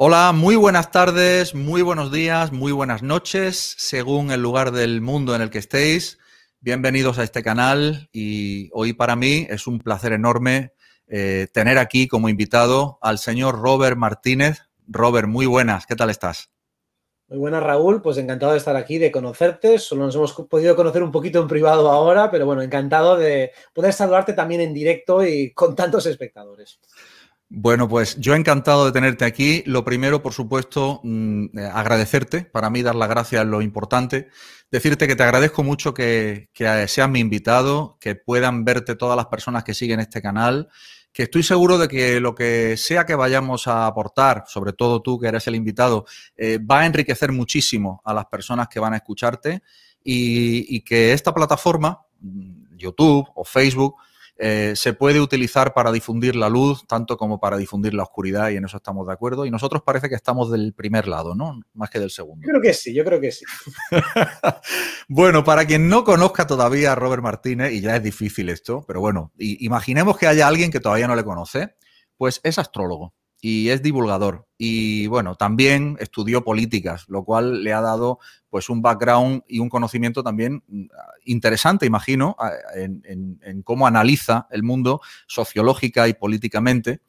Hola, muy buenas tardes, muy buenos días, muy buenas noches, según el lugar del mundo en el que estéis. Bienvenidos a este canal y hoy para mí es un placer enorme eh, tener aquí como invitado al señor Robert Martínez. Robert, muy buenas, ¿qué tal estás? Muy buenas, Raúl. Pues encantado de estar aquí, de conocerte. Solo nos hemos podido conocer un poquito en privado ahora, pero bueno, encantado de poder saludarte también en directo y con tantos espectadores. Bueno, pues yo encantado de tenerte aquí. Lo primero, por supuesto, mm, eh, agradecerte. Para mí dar las gracias es lo importante. Decirte que te agradezco mucho que, seas mi invitado, que puedan verte todas las personas que siguen este canal, que estoy seguro de que lo que sea que vayamos a aportar, sobre todo tú que eres el invitado, eh, va a enriquecer muchísimo a las personas que van a escucharte y, y que esta plataforma, mm, YouTube o Facebook, eh, se puede utilizar para difundir la luz, tanto como para difundir la oscuridad, y en eso estamos de acuerdo. Y nosotros parece que estamos del primer lado, ¿no? Más que del segundo. Yo creo que sí, yo creo que sí. bueno, para quien no conozca todavía a Robert Martínez, y ya es difícil esto, pero bueno, imaginemos que haya alguien que todavía no le conoce, pues es astrólogo y es divulgador. Y bueno, también estudió políticas, lo cual le ha dado pues un background y un conocimiento también mm, interesante, imagino, en, cómo analiza el mundo sociológica y políticamente.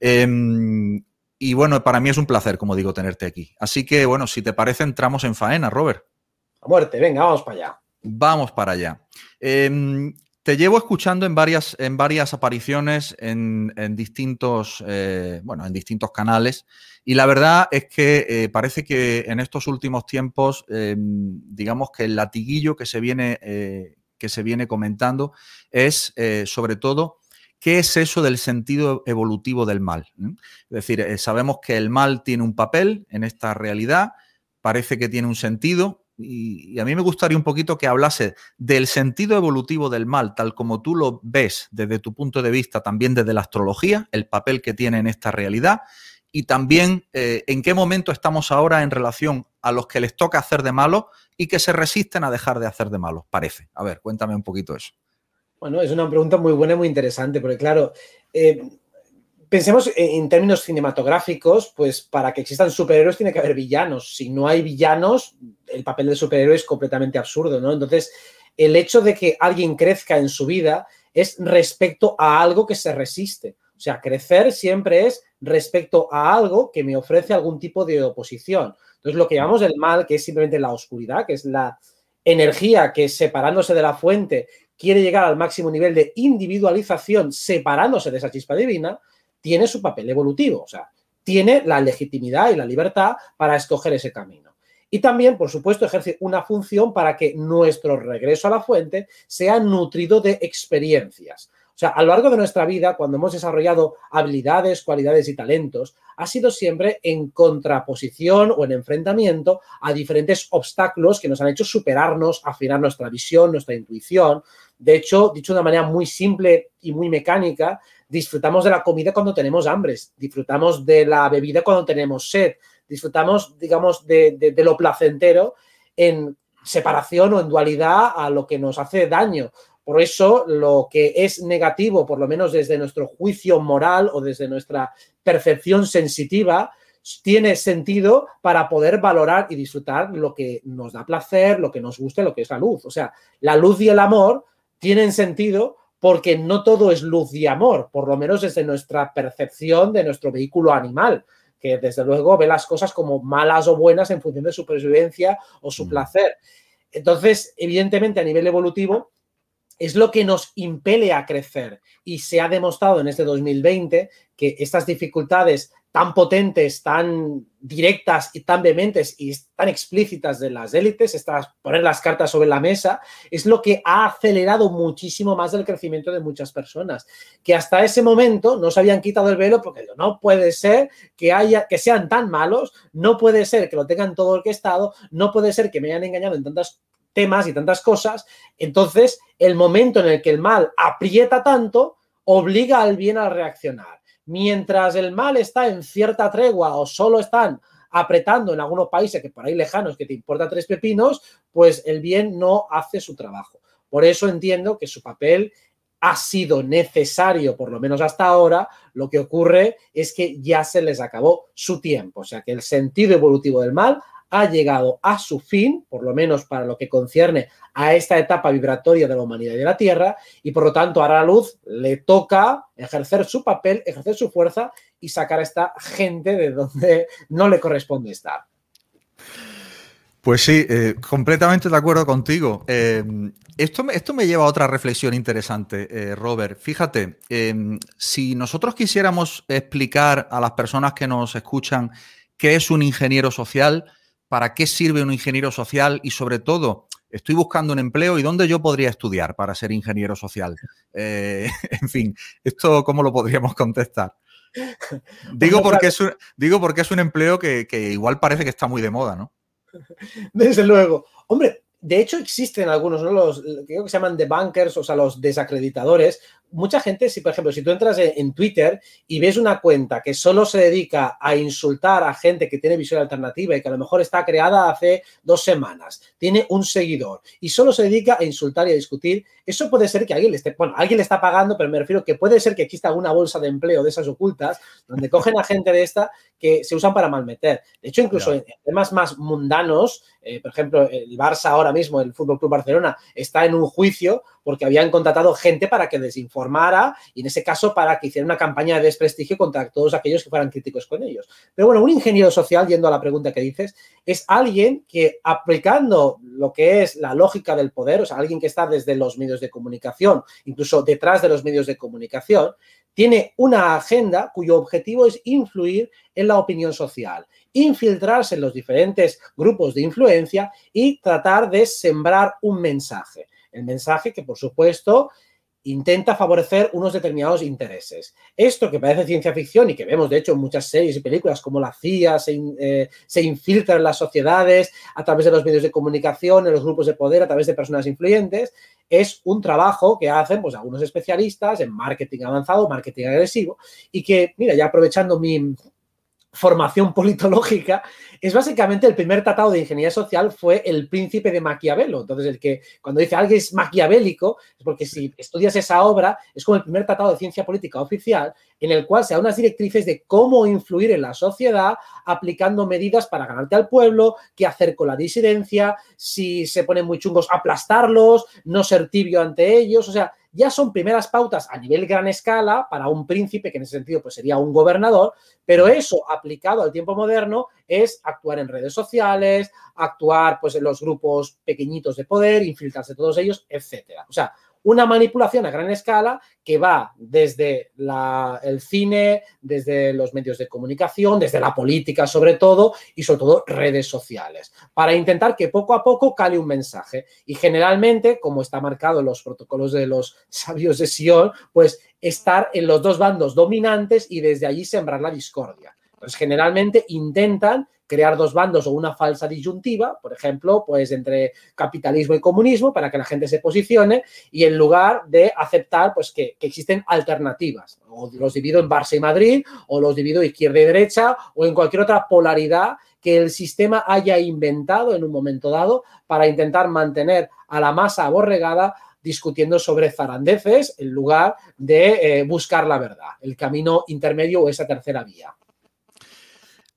Em, y bueno, para mí es un placer, como digo, tenerte aquí. Así que bueno, si te parece, entramos en faena, Robert. A muerte, venga, vamos para allá. Vamos para allá. Em, te llevo escuchando en varias, en varias apariciones en, distintos, eh, bueno, en distintos canales y la verdad es que eh, parece que en estos últimos tiempos, em, digamos que el latiguillo que se viene, eh, que se viene comentando es sobre todo qué es eso del sentido evolutivo del mal. Es decir, sabemos que el mal tiene un papel en esta realidad, parece que tiene un sentido, y, a mí me gustaría un poquito que hablase del sentido evolutivo del mal, tal como tú lo ves desde tu punto de vista, también desde la astrología, el papel que tiene en esta realidad, y también eh, en qué momento estamos ahora en relación a los que les toca hacer de malo y que se resisten a dejar de hacer de malo, parece. A ver, cuéntame un poquito eso. Bueno, es una pregunta muy buena y muy interesante, porque claro, eh, pensemos en términos cinematográficos, pues para que existan superhéroes tiene que haber villanos. Si no hay villanos, el papel de superhéroe es completamente absurdo, ¿no? Entonces, el hecho de que alguien crezca en su vida es respecto a algo que se resiste. O sea, crecer siempre es respecto a algo que me ofrece algún tipo de oposición. Entonces, lo que llamamos el mal, que es simplemente la oscuridad, que es la energía que separándose de la fuente quiere llegar al máximo nivel de individualización, separándose de esa chispa divina, tiene su papel evolutivo, o sea, tiene la legitimidad y la libertad para escoger ese camino. Y también, por supuesto, ejerce una función para que nuestro regreso a la fuente sea nutrido de experiencias. O sea, a lo largo de nuestra vida, cuando hemos desarrollado habilidades, cualidades y talentos, ha sido siempre en contraposición o en enfrentamiento a diferentes obstáculos que nos han hecho superarnos, afinar nuestra visión, nuestra intuición. De hecho, dicho de una manera muy simple y muy mecánica, disfrutamos de la comida cuando tenemos hambre, disfrutamos de la bebida cuando tenemos sed, disfrutamos, digamos, de, lo placentero en separación o en dualidad a lo que nos hace daño. Por eso, lo que es negativo, por lo menos desde nuestro juicio moral o desde nuestra percepción sensitiva, tiene sentido para poder valorar y disfrutar lo que nos da placer, lo que nos gusta, lo que es la luz. O sea, la luz y el amor tienen sentido porque no todo es luz y amor, por lo menos desde nuestra percepción de nuestro vehículo animal, que desde luego ve las cosas como malas o buenas en función de su supervivencia o su mm. placer. Entonces, evidentemente, a nivel evolutivo, es lo que nos impele a crecer. Y se ha demostrado en este 2020 que estas dificultades tan potentes, tan directas y tan vehementes y tan explícitas de las élites, estas poner las cartas sobre la mesa, es lo que ha acelerado muchísimo más el crecimiento de muchas personas, que hasta ese momento no se habían quitado el velo porque no puede ser que haya que sean tan malos, no puede ser que lo tengan todo orquestado, no puede ser que me hayan engañado en tantos temas y tantas cosas. Entonces, el momento en el que el mal aprieta tanto obliga al bien a reaccionar mientras el mal está en cierta tregua o solo están apretando en algunos países que por ahí lejanos que te importa tres pepinos, pues el bien no hace su trabajo. Por eso entiendo que su papel ha sido necesario, por lo menos hasta ahora, lo que ocurre es que ya se les acabó su tiempo. O sea que el sentido evolutivo del mal ha llegado a su fin, por lo menos para lo que concierne a esta etapa vibratoria de la humanidad y de la Tierra, y por lo tanto a la luz le toca ejercer su papel, ejercer su fuerza y sacar a esta gente de donde no le corresponde estar. Pues sí, eh, completamente de acuerdo contigo. Eh, esto, esto, me lleva a otra reflexión interesante, eh, Robert. Fíjate, si nosotros quisiéramos explicar a las personas que nos escuchan qué es un ingeniero social, para qué sirve un ingeniero social y sobre todo, estoy buscando un empleo y dónde yo podría estudiar para ser ingeniero social. Eh, en fin, ¿esto cómo lo podríamos contestar? Digo porque, es un, digo porque es un empleo que, que igual parece que está muy de moda, ¿no? Desde luego. Hombre, de hecho, existen algunos, ¿no? Los creo que se llaman debunkers, o sea, los desacreditadores. Mucha gente, si por ejemplo, si tú entras en, Twitter y ves una cuenta que solo se dedica a insultar a gente que tiene visión alternativa y que a lo mejor está creada hace dos semanas, tiene un seguidor y solo se dedica a insultar y a discutir, eso puede ser que alguien le esté, bueno, alguien le está pagando, pero me refiero que puede ser que exista alguna bolsa de empleo de esas ocultas donde cogen a gente de esta que se usan para malmeter. De hecho, incluso en temas más mundanos, eh, por ejemplo, el Barça ahora mismo, el Fútbol Club Barcelona, está en un juicio porque habían contratado gente para que les informara y en ese caso para que hiciera una campaña de desprestigio contra todos aquellos que fueran críticos con ellos. Pero bueno, un ingeniero social, yendo a la pregunta que dices, es alguien que aplicando lo que es la lógica del poder, o sea, alguien que está desde los medios de comunicación, incluso detrás de los medios de comunicación, tiene una agenda cuyo objetivo es influir en la opinión social, infiltrarse en los diferentes grupos de influencia y tratar de sembrar un mensaje. El mensaje que, por supuesto, intenta favorecer unos determinados intereses. Esto que parece ciencia ficción y que vemos, de hecho, en muchas series y películas, como la CIA se, eh, se, infiltra en las sociedades a través de los medios de comunicación, en los grupos de poder, a través de personas influyentes, es un trabajo que hacen pues, algunos especialistas en marketing avanzado, marketing agresivo, y que, mira, ya aprovechando mi formación politológica, es básicamente el primer tratado de ingeniería social fue el príncipe de Maquiavelo. Entonces, el que cuando dice alguien es maquiavélico, es porque si estudias esa obra, es como el primer tratado de ciencia política oficial en el cual se da unas directrices de cómo influir en la sociedad aplicando medidas para ganarte al pueblo, qué hacer con la disidencia, si se ponen muy chungos, aplastarlos, no ser tibio ante ellos. O sea, ya son primeras pautas a nivel gran escala para un príncipe, que en ese sentido pues sería un gobernador, pero eso aplicado al tiempo moderno es actuar en redes sociales, actuar pues en los grupos pequeñitos de poder, infiltrarse todos ellos, etcétera. O sea, una manipulación a gran escala que va desde el cine, desde los medios de comunicación, desde la política sobre todo y sobre todo redes sociales, para intentar que poco a poco cale un mensaje. Y generalmente, como está marcado en los protocolos de los sabios de Sion, pues estar en los dos bandos dominantes y desde allí sembrar la discordia. Pues generalmente intentan crear dos bandos o una falsa disyuntiva, por ejemplo, pues entre capitalismo y comunismo para que la gente se posicione y en lugar de aceptar pues que, existen alternativas, o los divido en Barça y Madrid, o los divido izquierda y derecha, o en cualquier otra polaridad que el sistema haya inventado en un momento dado para intentar mantener a la masa aborregada discutiendo sobre zarandeces en lugar de eh, buscar la verdad, el camino intermedio o esa tercera vía.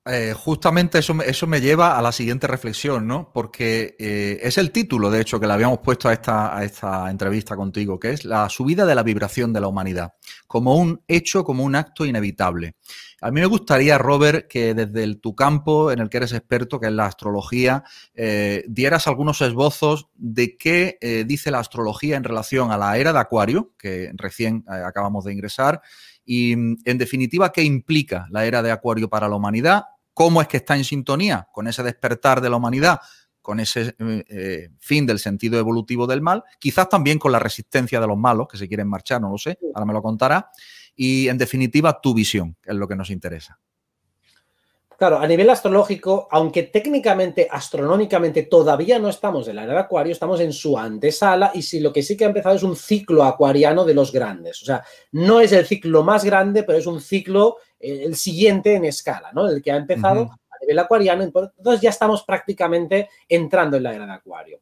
Eh, justamente eso, eso, me lleva a la siguiente reflexión, ¿no? Porque eh, es el título, de hecho, que le habíamos puesto a esta, a esta entrevista contigo, que es la subida de la vibración de la humanidad, como un hecho, como un acto inevitable. A mí me gustaría, Robert, que desde tu campo en el que eres experto, que es la astrología, eh, dieras algunos esbozos de qué dice la astrología en relación a la era de Acuario, que recién acabamos de ingresar, y en definitiva, qué implica la era de Acuario para la humanidad cómo es que está en sintonía con ese despertar de la humanidad, con ese eh, eh, fin del sentido evolutivo del mal, quizás también con la resistencia de los malos que se quieren marchar, no lo sé, ahora me lo contará, y en definitiva tu visión, que es lo que nos interesa. Claro, a nivel astrológico, aunque técnicamente, astronómicamente, todavía no estamos en la era de Acuario, estamos en su antesala y si lo que sí que ha empezado es un ciclo acuariano de los grandes. O sea, no es el ciclo más grande, pero es un ciclo eh, el siguiente en escala, ¿no? El que ha empezado a nivel acuariano. Entonces ya estamos prácticamente entrando en la era de Acuario.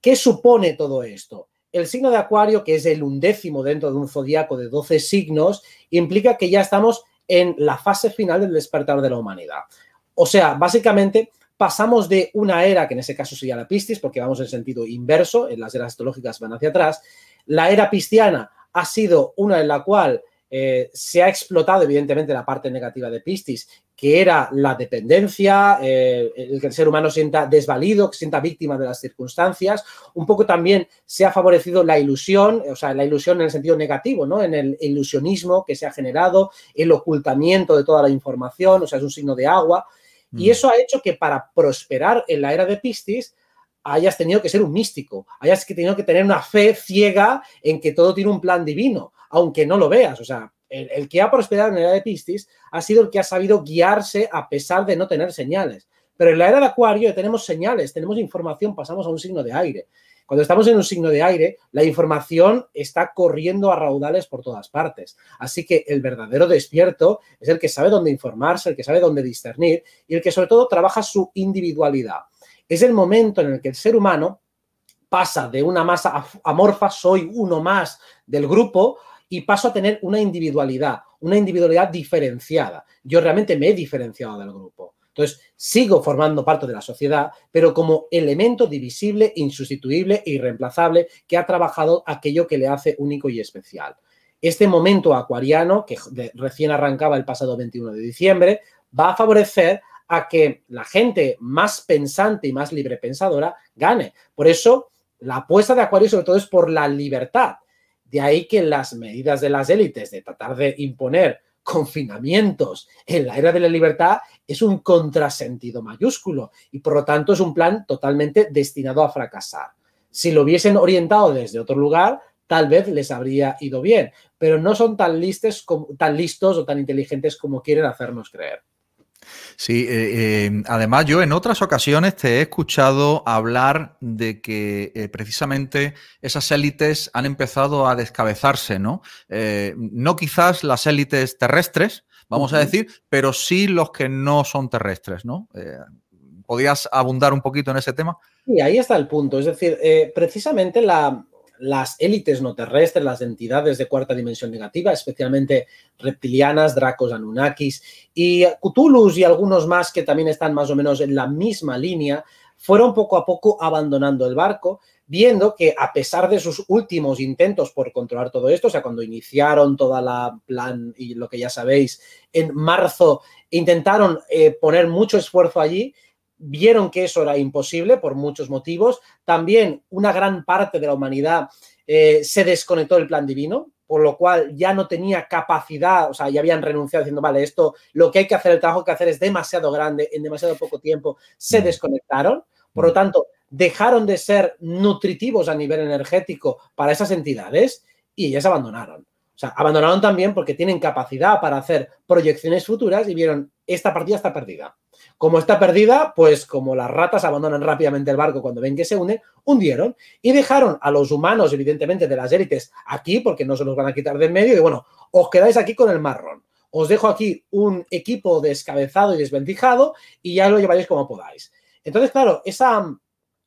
¿Qué supone todo esto? el signo de Acuario, que es el undécimo dentro de un zodiaco de 12 signos, implica que ya estamos en la fase final del despertar de la humanidad. O sea, básicamente pasamos de una era, que en ese caso sería la Piscis, porque vamos en sentido inverso, en las eras astrológicas van hacia atrás. La era pisciana ha sido una en la cual eh, se ha explotado evidentemente la parte negativa de Piscis, que era la dependencia, eh, el que el ser humano sienta desvalido, que sienta víctima de las circunstancias. Un poco también se ha favorecido la ilusión, o sea, la ilusión en el sentido negativo, ¿no? En el ilusionismo que se ha generado, el ocultamiento de toda la información, o sea, es un signo de agua. Y mm. eso ha hecho que para prosperar en la era de Piscis hayas tenido que ser un místico, hayas tenido que tener una fe ciega en que todo tiene un plan divino, aunque no lo veas. O sea, el, que ha prosperado en la era de Piscis ha sido el que ha sabido guiarse a pesar de no tener señales. Pero en la era de Acuario tenemos señales, tenemos información, pasamos a un signo de aire. Cuando estamos en un signo de aire, la información está corriendo a raudales por todas partes. Así que el verdadero despierto es el que sabe dónde informarse, el que sabe dónde discernir y el que sobre todo trabaja su individualidad. Es el momento en el que el ser humano pasa de una masa amorfa, soy uno más del grupo, y paso a tener una individualidad, una individualidad diferenciada. Yo realmente me he diferenciado del grupo. Entonces, sigo formando parte de la sociedad, pero como elemento divisible, insustituible e irreemplazable que ha trabajado aquello que le hace único y especial. Este momento acuariano, que recién arrancaba el pasado 21 de diciembre, va a favorecer a que la gente más pensante y más libre pensadora gane. Por eso, la apuesta de Acuario sobre todo es por la libertad. De ahí que las medidas de las élites de tratar de imponer confinamientos en la era de la libertad es un contrasentido mayúsculo y por lo tanto es un plan totalmente destinado a fracasar. Si lo hubiesen orientado desde otro lugar, tal vez les habría ido bien, pero no son tan, tan listos o tan inteligentes como quieren hacernos creer. Sí, eh, eh, además yo en otras ocasiones te he escuchado hablar de que eh, precisamente esas élites han empezado a descabezarse, ¿no? no quizás las élites terrestres, vamos a decir, pero sí los que no son terrestres, ¿no? ¿Podrías abundar un poquito en ese tema? Sí, ahí está el punto. Es decir, precisamente la, las élites no terrestres, las entidades de cuarta dimensión negativa, especialmente reptilianas, Dracos, Anunnakis y Cthulhus y algunos más que también están más o menos en la misma línea, fueron poco a poco abandonando el barco, viendo que a pesar de sus últimos intentos por controlar todo esto, o sea, cuando iniciaron toda la plan y lo que ya sabéis, en marzo intentaron eh, poner mucho esfuerzo allí, vieron que eso era imposible por muchos motivos. También una gran parte de la humanidad eh, se desconectó del plan divino, por lo cual ya no tenía capacidad, o sea, ya habían renunciado diciendo, vale, esto, lo que hay que hacer, el trabajo que hacer es demasiado grande, en demasiado poco tiempo, se mm. desconectaron. Por lo mm. tanto, dejaron de ser nutritivos a nivel energético para esas entidades y ellas abandonaron. O sea, abandonaron también porque tienen capacidad para hacer proyecciones futuras y vieron, esta partida está perdida. Como está perdida, pues como las ratas abandonan rápidamente el barco cuando ven que se une, hundieron y dejaron a los humanos, evidentemente, de las élites aquí, porque no se los van a quitar de en medio, y bueno, os quedáis aquí con el marrón. Os dejo aquí un equipo descabezado y desvencijado y ya lo llevaréis como podáis. Entonces, claro, esa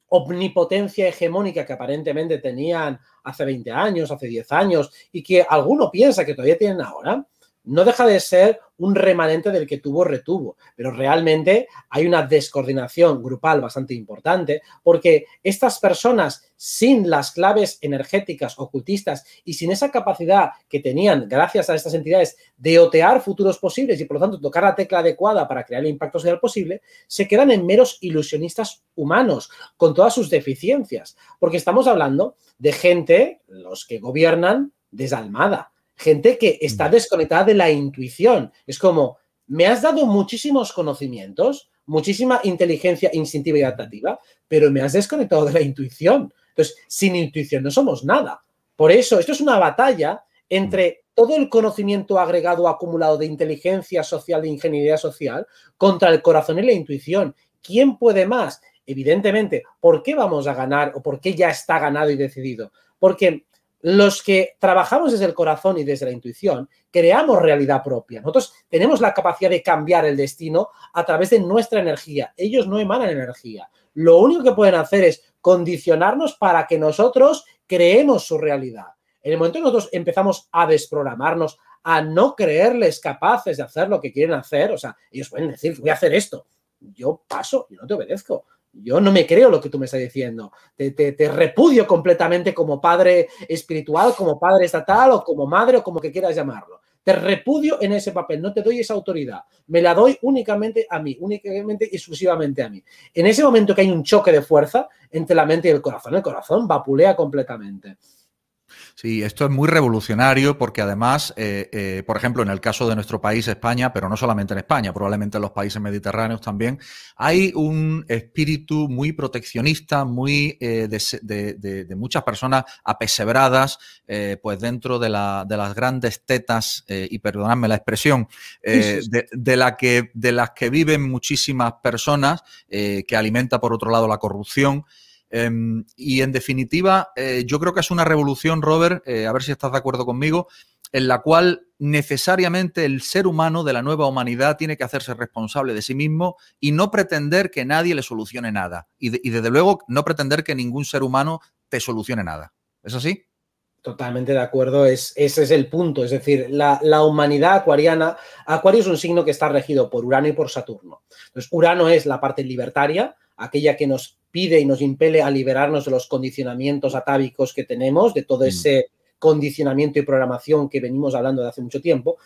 omnipotencia hegemónica que aparentemente tenían hace 20 años, hace 10 años y que alguno piensa que todavía tienen ahora, no deja de ser un remanente del que tuvo retuvo, pero realmente hay una descoordinación grupal bastante importante porque estas personas sin las claves energéticas ocultistas y sin esa capacidad que tenían gracias a estas entidades de otear futuros posibles y por lo tanto tocar la tecla adecuada para crear el impacto social posible, se quedan en meros ilusionistas humanos con todas sus deficiencias, porque estamos hablando de gente, los que gobiernan, desalmada gente que está mm. desconectada de la intuición. Es como, me has dado muchísimos conocimientos, muchísima inteligencia instintiva y adaptativa, pero me has desconectado de la intuición. Entonces, sin intuición no somos nada. Por eso, esto es una batalla entre todo el conocimiento agregado acumulado de inteligencia social, de ingeniería social, contra el corazón y la intuición. ¿Quién puede más? Evidentemente, ¿por qué vamos a ganar o por qué ya está ganado y decidido? Porque los que trabajamos desde el corazón y desde la intuición, creamos realidad propia. Nosotros tenemos la capacidad de cambiar el destino a través de nuestra energía. Ellos no emanan energía. Lo único que pueden hacer es condicionarnos para que nosotros creemos su realidad. En el momento que nosotros empezamos a desprogramarnos, a no creerles capaces de hacer lo que quieren hacer, o sea, ellos pueden decir, voy a hacer esto, yo paso, yo no te obedezco. Yo no me creo lo que tú me estás diciendo. Te, repudio completamente como padre espiritual, como padre estatal o como madre o como que quieras llamarlo. Te repudio en ese papel, no te doy esa autoridad. Me la doy únicamente a mí, únicamente y exclusivamente a mí. En ese momento que hay un choque de fuerza entre la mente y el corazón, el corazón vapulea completamente. Sí, esto es muy revolucionario porque además, eh, eh, por ejemplo, en el caso de nuestro país, España, pero no solamente en España, probablemente en los países mediterráneos también, hay un espíritu muy proteccionista, muy eh, de, muchas personas apesebradas, pues dentro de, las grandes tetas, y perdonadme la expresión, de, la que, de las que viven muchísimas personas, que alimenta por otro lado la corrupción. Em, y en definitiva, eh, yo creo que es una revolución, Robert, eh, a ver si estás de acuerdo conmigo, en la cual necesariamente el ser humano de la nueva humanidad tiene que hacerse responsable de sí mismo y no pretender que nadie le solucione nada. Y, desde luego no pretender que ningún ser humano te solucione nada. ¿Es así? Totalmente de acuerdo, es, ese es el punto. Es decir, la, la, humanidad acuariana, Acuario es un signo que está regido por Urano y por Saturno. Entonces, Urano es la parte libertaria, aquella que nos pide y nos impele a liberarnos de los condicionamientos atávicos que tenemos, de todo mm. ese condicionamiento y programación que venimos hablando de hace mucho tiempo.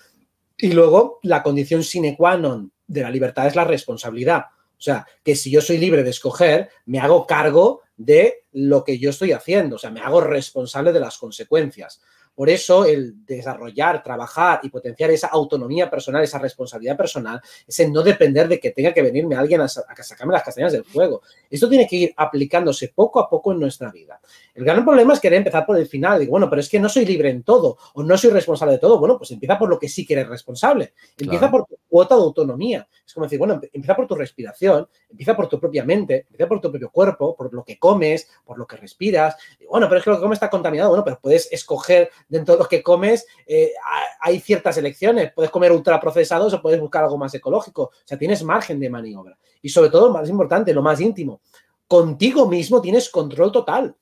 Y luego la condición sine qua non de la libertad es la responsabilidad. O sea, que si yo soy libre de escoger, me hago cargo de lo que yo estoy haciendo, o sea, me hago responsable de las consecuencias. Por eso el desarrollar, trabajar y potenciar esa autonomía personal, esa responsabilidad personal, ese no depender de que tenga que venirme alguien a, sacarme las castañas del fuego. Esto tiene que ir aplicándose poco a poco en nuestra vida. El gran problema es querer empezar por el final. Digo, bueno, pero es que no soy libre en todo o no soy responsable de todo. Bueno, pues empieza por lo que sí que eres responsable. Empieza por tu cuota de autonomía. Es como decir, bueno, empieza por tu respiración, empieza por tu propia mente, empieza por tu propio cuerpo, por lo que comes, por lo que respiras. bueno, pero es que lo que comes está contaminado. Bueno, pero puedes escoger dentro de lo que comes, eh, hay ciertas elecciones. Puedes comer ultraprocesados o puedes buscar algo más ecológico. O sea, tienes margen de maniobra. Y sobre todo, más importante, lo más íntimo, contigo mismo tienes control total.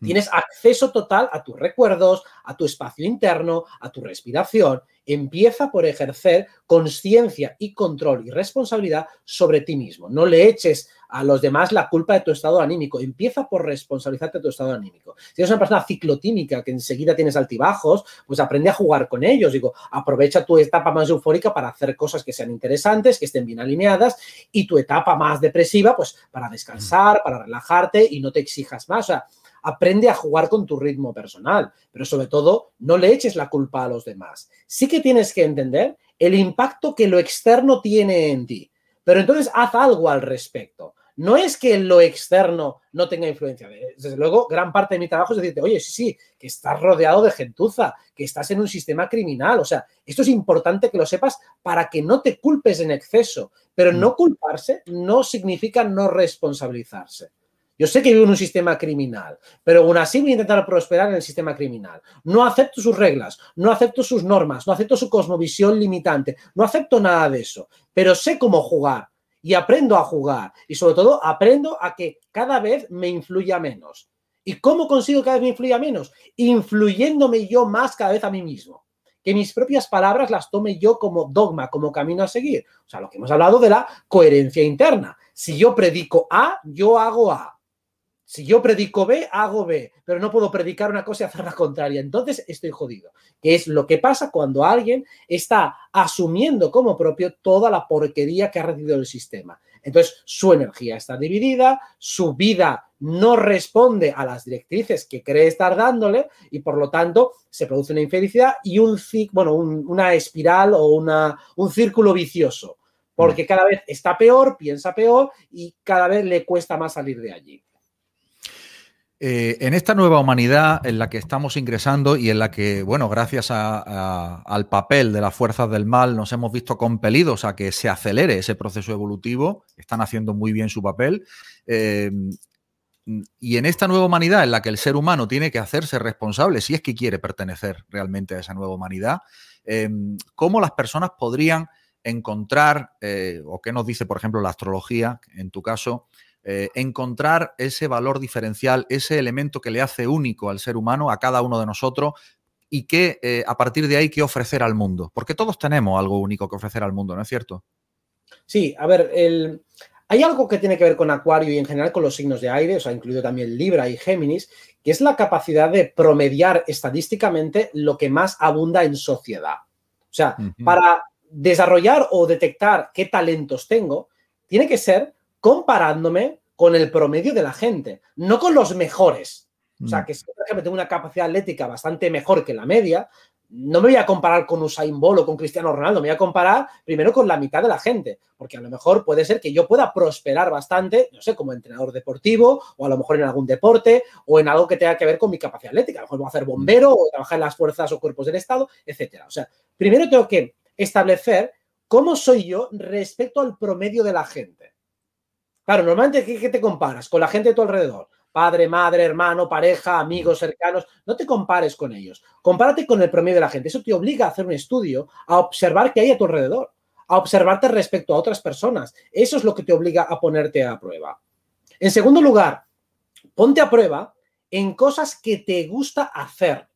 Mm. Tienes acceso total a tus recuerdos, a tu espacio interno, a tu respiración. Empieza por ejercer conciencia y control y responsabilidad sobre ti mismo. No le eches a los demás la culpa de tu estado anímico. Empieza por responsabilizarte de tu estado anímico. Si eres una persona ciclotímica que enseguida tienes altibajos, pues aprende a jugar con ellos. Digo, aprovecha tu etapa más eufórica para hacer cosas que sean interesantes, que estén bien alineadas, y tu etapa más depresiva, pues para descansar, para relajarte y no te exijas más. O sea, aprende a jugar con tu ritmo personal, pero sobre todo no le eches la culpa a los demás. Sí que tienes que entender el impacto que lo externo tiene en ti, pero entonces haz algo al respecto. No es que lo externo no tenga influencia. Desde luego, gran parte de mi trabajo es decirte, oye, sí, sí, que estás rodeado de gentuza, que estás en un sistema criminal. O sea, esto es importante que lo sepas para que no te culpes en exceso. Pero no mm. culparse no significa no responsabilizarse. Yo sé que vivo en un sistema criminal, pero aún así voy a intentar prosperar en el sistema criminal. No acepto sus reglas, no acepto sus normas, no acepto su cosmovisión limitante, no acepto nada de eso, pero sé cómo jugar y aprendo a jugar y sobre todo aprendo a que cada vez me influya menos. ¿Y cómo consigo que cada vez me influya menos? Influyéndome yo más cada vez a mí mismo. Que mis propias palabras las tome yo como dogma, como camino a seguir. O sea, lo que hemos hablado de la coherencia interna. Si yo predico A, yo hago A. Si yo predico B, hago B, pero no puedo predicar una cosa y hacer la contraria. Entonces estoy jodido. Que es lo que pasa cuando alguien está asumiendo como propio toda la porquería que ha recibido el sistema. Entonces su energía está dividida, su vida no responde a las directrices que cree estar dándole y por lo tanto se produce una infelicidad y un, bueno, una espiral o una, un círculo vicioso. Porque cada vez está peor, piensa peor y cada vez le cuesta más salir de allí. Eh, en esta nueva humanidad en la que estamos ingresando y en la que, bueno, gracias al papel de las fuerzas del mal nos hemos visto compelidos a que se acelere ese proceso evolutivo, están haciendo muy bien su papel. Eh, y en esta nueva humanidad en la que el ser humano tiene que hacerse responsable, si es que quiere pertenecer realmente a esa nueva humanidad, eh, ¿cómo las personas podrían encontrar, o qué nos dice, por ejemplo, la astrología, en tu caso, eh, encontrar ese valor diferencial, ese elemento que le hace único al ser humano, a cada uno de nosotros, y que eh, a partir de ahí que ofrecer al mundo. Porque todos tenemos algo único que ofrecer al mundo, ¿no es cierto? Sí, a ver, el, hay algo que tiene que ver con Acuario y en general con los signos de aire, o sea, incluido también Libra y Géminis, que es la capacidad de promediar estadísticamente lo que más abunda en sociedad. O sea, para desarrollar o detectar qué talentos tengo, tiene que ser comparándome con el promedio de la gente, no con los mejores. O sea, mm. que si, por ejemplo, tengo una capacidad atlética bastante mejor que la media, no me voy a comparar con Usain Bolt o con Cristiano Ronaldo, me voy a comparar primero con la mitad de la gente, porque a lo mejor puede ser que yo pueda prosperar bastante, no sé, como entrenador deportivo o a lo mejor en algún deporte o en algo que tenga que ver con mi capacidad atlética, a lo mejor voy a hacer bombero o trabajar en las fuerzas o cuerpos del Estado, etcétera. O sea, primero tengo que establecer cómo soy yo respecto al promedio de la gente. Claro, normalmente ¿qué te comparas? Con la gente de tu alrededor padre, madre, hermano, pareja, amigos cercanos, no te compares con ellos. Compárate con el promedio de la gente. Eso te obliga a hacer un estudio, a observar qué hay a tu alrededor, a observarte respecto a otras personas. Eso es lo que te obliga a ponerte a prueba. En segundo lugar, ponte a prueba en cosas que te gusta hacer.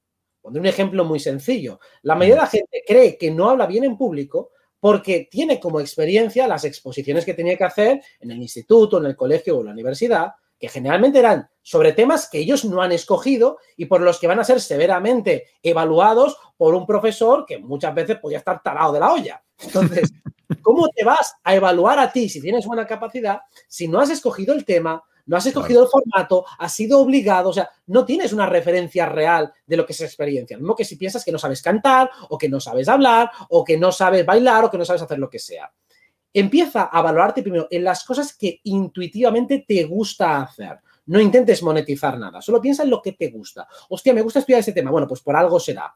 Pondré un ejemplo muy sencillo. La mayoría de la gente cree que no habla bien en público porque tiene como experiencia las exposiciones que tenía que hacer en el instituto, en el colegio o en la universidad, que generalmente eran sobre temas que ellos no han escogido y por los que van a ser severamente evaluados por un profesor que muchas veces podía estar talado de la olla. Entonces, ¿cómo te vas a evaluar a ti si tienes buena capacidad si no has escogido el tema, no has escogido el formato, has sido obligado, o sea, no tienes una referencia real de lo que es experiencia. Lo mismo que si piensas que no sabes cantar o que no sabes hablar o que no sabes bailar o que no sabes hacer lo que sea empieza a valorarte primero en las cosas que intuitivamente te gusta hacer. No intentes monetizar nada, solo piensa en lo que te gusta. Hostia, me gusta estudiar ese tema. Bueno, pues por algo será.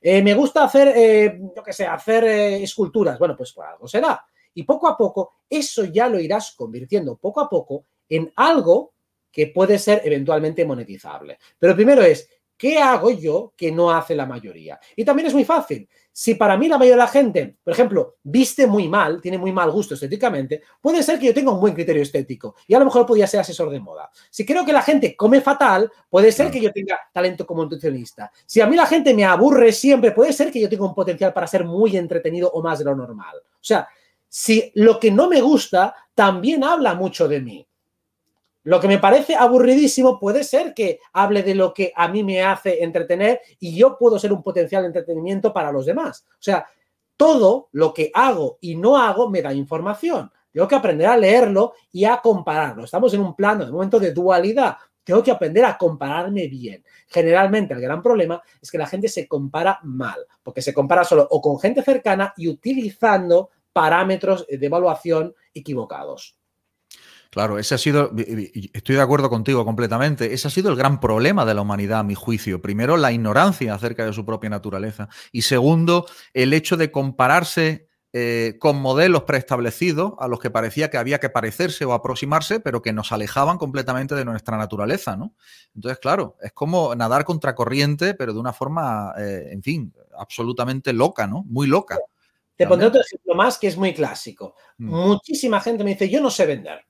Eh, me gusta hacer, eh, yo qué sé, hacer eh, esculturas. Bueno, pues por algo será. Y poco a poco, eso ya lo irás convirtiendo poco a poco en algo que puede ser eventualmente monetizable. Pero primero es, ¿qué hago yo que no hace la mayoría? Y también es muy fácil. Si para mí la mayoría de la gente, por ejemplo, viste muy mal, tiene muy mal gusto estéticamente, puede ser que yo tenga un buen criterio estético y a lo mejor podría ser asesor de moda. Si creo que la gente come fatal, puede ser que yo tenga talento como nutricionista. Si a mí la gente me aburre siempre, puede ser que yo tenga un potencial para ser muy entretenido o más de lo normal. O sea, si lo que no me gusta también habla mucho de mí. Lo que me parece aburridísimo puede ser que hable de lo que a mí me hace entretener y yo puedo ser un potencial entretenimiento para los demás. O sea, todo lo que hago y no hago me da información. Tengo que aprender a leerlo y a compararlo. Estamos en un plano de momento de dualidad. Tengo que aprender a compararme bien. Generalmente el gran problema es que la gente se compara mal, porque se compara solo o con gente cercana y utilizando parámetros de evaluación equivocados. Claro, ese ha sido, estoy de acuerdo contigo completamente, ese ha sido el gran problema de la humanidad, a mi juicio. Primero, la ignorancia acerca de su propia naturaleza. Y segundo, el hecho de compararse eh, con modelos preestablecidos a los que parecía que había que parecerse o aproximarse, pero que nos alejaban completamente de nuestra naturaleza, ¿no? Entonces, claro, es como nadar contracorriente, pero de una forma, eh, en fin, absolutamente loca, ¿no? Muy loca. Te pondré otro ejemplo más que es muy clásico. Mm. Muchísima gente me dice, yo no sé vender.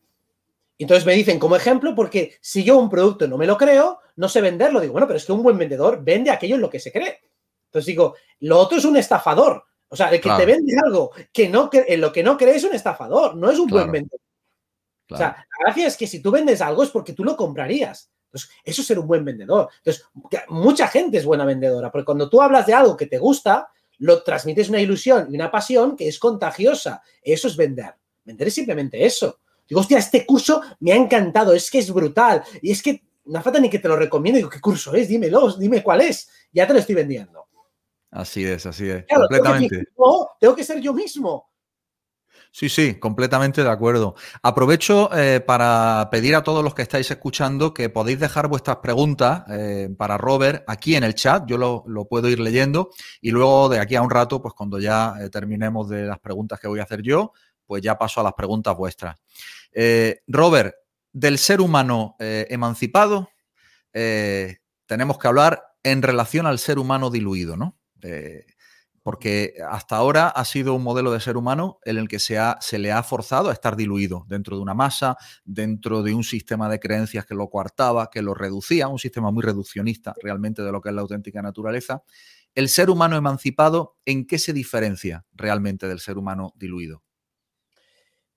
Entonces me dicen como ejemplo, porque si yo un producto no me lo creo, no sé venderlo. Digo, bueno, pero es que un buen vendedor vende aquello en lo que se cree. Entonces digo, lo otro es un estafador. O sea, el que te vende algo que no, en lo que no cree es un estafador, no es un buen vendedor. O sea, la gracia es que si tú vendes algo es porque tú lo comprarías. Entonces, eso es ser un buen vendedor. Entonces, mucha gente es buena vendedora, porque cuando tú hablas de algo que te gusta, lo transmites una ilusión y una pasión que es contagiosa. Eso es vender. Vender es simplemente eso. Digo, hostia, este curso me ha encantado, es que es brutal. Y es que no falta ni que te lo recomiendo. Digo, ¿qué curso es? Dímelo, dime cuál es. Ya te lo estoy vendiendo. Así es, así es. completamente. Tengo que, tengo que ser yo mismo. Sí, sí, completamente de acuerdo. Aprovecho eh, para pedir a todos los que estáis escuchando que podéis dejar vuestras preguntas eh, para Robert aquí en el chat, yo lo, puedo ir leyendo y luego de aquí a un rato, pues cuando ya eh, terminemos de las preguntas que voy a hacer yo, pues ya paso a las preguntas vuestras. Eh, Robert, del ser humano eh, emancipado, eh, tenemos que hablar en relación al ser humano diluido, ¿no? Porque hasta ahora ha sido un modelo de ser humano en el que se, se le ha forzado a estar diluido dentro de una masa, dentro de un sistema de creencias que lo coartaba, que lo reducía, un sistema muy reduccionista realmente de lo que es la auténtica naturaleza. ¿El ser humano emancipado en qué se diferencia realmente del ser humano diluido?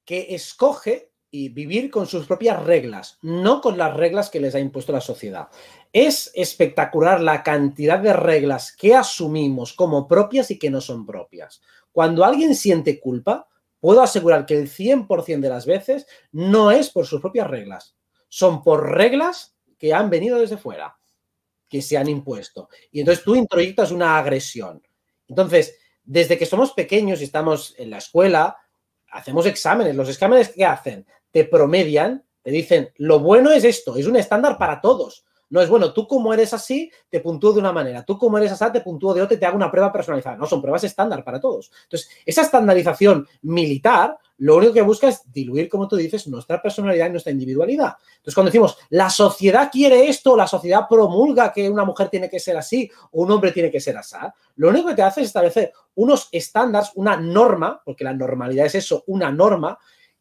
Que escoge y vivir con sus propias reglas, no con las reglas que les ha impuesto la sociedad. Es espectacular la cantidad de reglas que asumimos como propias y que no son propias. Cuando alguien siente culpa, puedo asegurar que el 100% de las veces no es por sus propias reglas, son por reglas que han venido desde fuera, que se han impuesto. Y entonces tú introyectas una agresión. Entonces, desde que somos pequeños y estamos en la escuela, hacemos exámenes. ¿Los exámenes qué hacen? te promedian, te dicen, lo bueno es esto, es un estándar para todos. No es bueno, tú como eres así, te puntúo de una manera, tú como eres así, te puntúo de otra y te hago una prueba personalizada. No, son pruebas estándar para todos. Entonces, esa estandarización militar lo único que busca es diluir, como tú dices, nuestra personalidad y nuestra individualidad. Entonces, cuando decimos, la sociedad quiere esto, la sociedad promulga que una mujer tiene que ser así o un hombre tiene que ser así, lo único que te hace es establecer unos estándares, una norma, porque la normalidad es eso, una norma,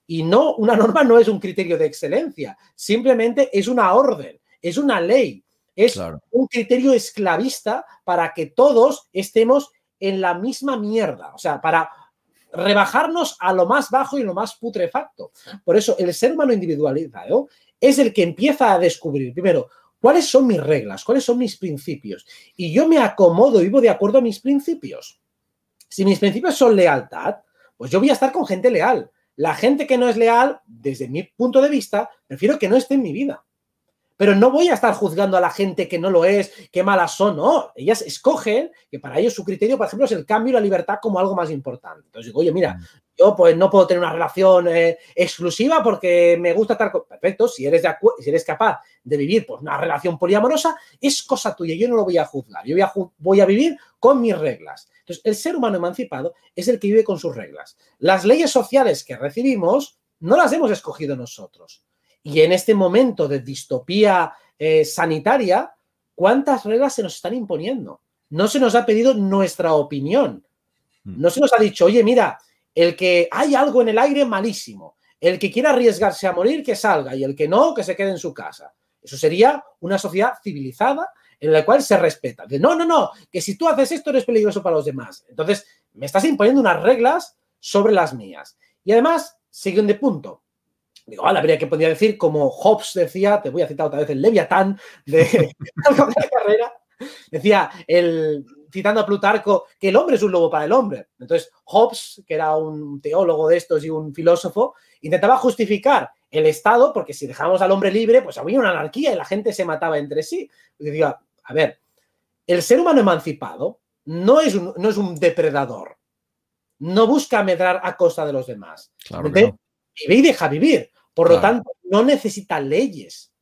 y no, una norma no es un criterio de excelencia, simplemente es una orden, es una ley, es un criterio esclavista para que todos estemos en la misma mierda, o sea, para rebajarnos a lo más bajo y lo más putrefacto. Por eso el ser humano individualizado es el que empieza a descubrir, primero, cuáles son mis reglas, cuáles son mis principios. Y yo me acomodo vivo de acuerdo a mis principios. Si mis principios son lealtad, pues yo voy a estar con gente leal. La gente que no es leal, desde mi punto de vista, prefiero que no esté en mi vida. Pero no voy a estar juzgando a la gente que no lo es, qué malas son, no. Ellas escogen que para ellos su criterio, por ejemplo, es el cambio y la libertad como algo más importante. Entonces digo, oye, mira, mm. yo pues no puedo tener una relación eh, exclusiva porque me gusta estar con... Perfecto, si eres, de si eres capaz de vivir pues, una relación poliamorosa, es cosa tuya, yo no lo voy a juzgar, yo voy a, voy a vivir con mis reglas. Entonces, el ser humano emancipado es el que vive con sus reglas. Las leyes sociales que recibimos no las hemos escogido nosotros. Y en este momento de distopía eh, sanitaria, ¿cuántas reglas se nos están imponiendo? No se nos ha pedido nuestra opinión. Mm. No se nos ha dicho, oye, mira, el que hay algo en el aire malísimo. El que quiera arriesgarse a morir, que salga. Y el que no, que se quede en su casa. Eso sería una sociedad civilizada en la cual se respeta. De no, no, no, que si tú haces esto eres peligroso para los demás. Entonces, me estás imponiendo unas reglas sobre las mías. Y además, siguiendo de punto. Digo, ahora habría que podría decir, como Hobbes decía, te voy a citar otra vez el Leviatán de, la carrera, decía, el, citando a Plutarco, que el hombre es un lobo para el hombre. Entonces, Hobbes, que era un teólogo de estos y un filósofo, intentaba justificar el Estado, porque si dejamos al hombre libre, pues había una anarquía y la gente se mataba entre sí. Y decía, a ver, el ser humano emancipado no es un, no es un depredador. No busca medrar a costa de los demás. Vive y deja vivir. Por lo tanto, no necesita leyes.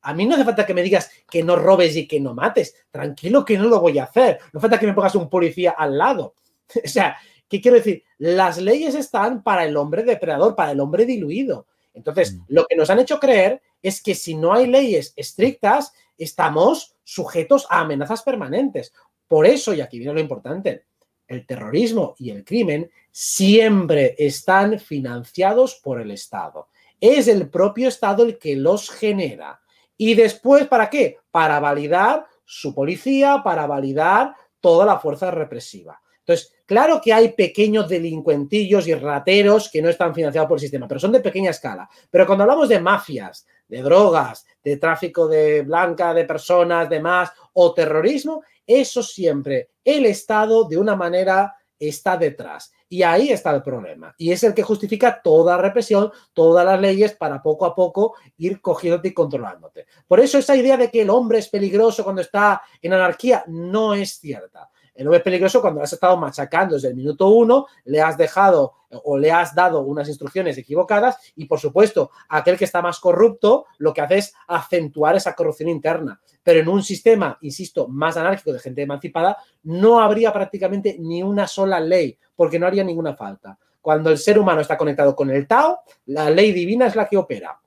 A mí no hace falta que me digas que no robes y que no mates. Tranquilo que no lo voy a hacer. No hace falta que me pongas un policía al lado. O sea, ¿qué quiero decir? Las leyes están para el hombre depredador, para el hombre diluido. Entonces, mm. lo que nos han hecho creer es que si no hay leyes estrictas, estamos sujetos a amenazas permanentes. Por eso, y aquí viene lo importante, el terrorismo y el crimen siempre están financiados por el Estado. Es el propio Estado el que los genera. Y después, ¿para qué? Para validar su policía, para validar toda la fuerza represiva. Entonces, claro que hay pequeños delincuentillos y rateros que no están financiados por el sistema, pero son de pequeña escala. Pero cuando hablamos de mafias, de drogas, de tráfico de blanca, de personas, demás, o terrorismo, eso siempre el Estado de una manera está detrás. Y ahí está el problema. Y es el que justifica toda represión, todas las leyes para poco a poco ir cogiéndote y controlándote. Por eso esa idea de que el hombre es peligroso cuando está en anarquía no es cierta. El hombre es peligroso cuando has estado machacando desde el minuto uno, le has dejado o le has dado unas instrucciones equivocadas y, por supuesto, aquel que está más corrupto lo que hace es acentuar esa corrupción interna. Pero en un sistema, insisto, más anárquico de gente emancipada, no habría prácticamente ni una sola ley, porque no haría ninguna falta. Cuando el ser humano está conectado con el Tao, la ley divina es la que opera.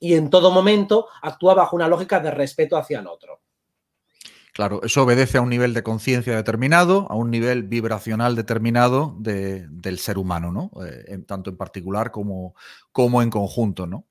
Y en todo momento actúa bajo una lógica de respeto hacia el otro. Claro, eso obedece a un nivel de conciencia determinado, a un nivel vibracional determinado del ser humano, ¿no? Eh, tanto en particular como, como en conjunto, ¿no?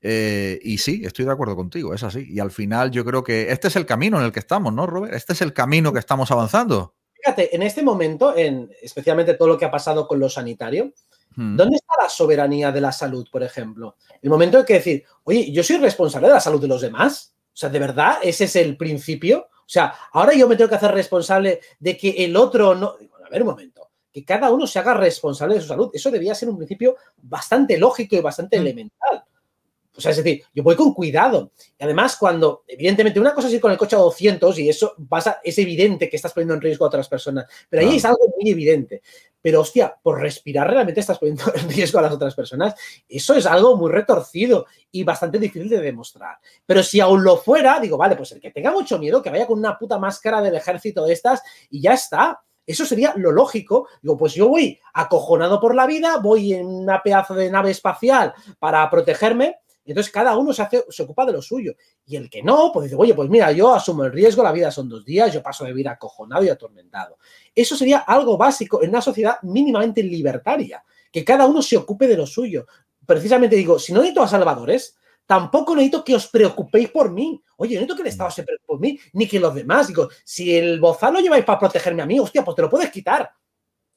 Eh, y sí, estoy de acuerdo contigo, es así. Y al final yo creo que este es el camino en el que estamos, ¿no, Robert? Este es el camino que estamos avanzando. Fíjate, en este momento, en, especialmente todo lo que ha pasado con lo sanitario, hmm. ¿dónde está la soberanía de la salud, por ejemplo? El momento de que decir, oye, yo soy responsable de la salud de los demás. O sea, ¿de verdad ese es el principio? O sea, ahora yo me tengo que hacer responsable de que el otro no. a ver un momento. Que cada uno se haga responsable de su salud. Eso debía ser un principio bastante lógico y bastante mm. elemental. O sea, es decir, yo voy con cuidado. Y además, cuando, evidentemente, una cosa es ir con el coche a 200 y eso pasa, es evidente que estás poniendo en riesgo a otras personas. Pero ahí es algo muy evidente. Pero, hostia, por respirar realmente estás poniendo en riesgo a las otras personas. Eso es algo muy retorcido y bastante difícil de demostrar. Pero si aún lo fuera, digo, vale, pues el que tenga mucho miedo, que vaya con una puta máscara del ejército de estas y ya está. Eso sería lo lógico. Digo, pues yo voy acojonado por la vida, voy en una pedazo de nave espacial para protegerme entonces cada uno se, hace, se ocupa de lo suyo. Y el que no, pues dice, oye, pues mira, yo asumo el riesgo, la vida son dos días, yo paso de vivir acojonado y atormentado. Eso sería algo básico en una sociedad mínimamente libertaria, que cada uno se ocupe de lo suyo. Precisamente digo, si no necesito a salvadores, tampoco necesito que os preocupéis por mí. Oye, no necesito que el Estado se preocupe por mí, ni que los demás. Digo, si el bozal lo lleváis para protegerme a mí, hostia, pues te lo puedes quitar.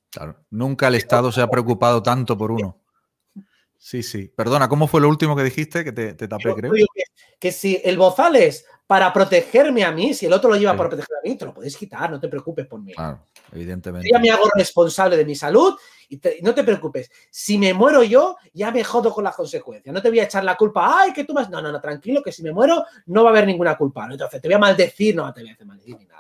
Claro, nunca el Estado se ha preocupado tanto por uno. Sí, sí. Perdona, ¿cómo fue lo último que dijiste? Que te, tapé, creo. Que, si el bozal es para protegerme a mí, si el otro lo lleva para proteger a mí, te lo puedes quitar, no te preocupes por mí. Claro, evidentemente. Yo ya me hago responsable de mi salud y no te preocupes. Si me muero yo, ya me jodo con las consecuencias. No te voy a echar la culpa, ay, que tú más. No, no, no, tranquilo, que si me muero no va a haber ninguna culpa. Entonces te voy a maldecir, no te voy a hacer maldecir ni nada.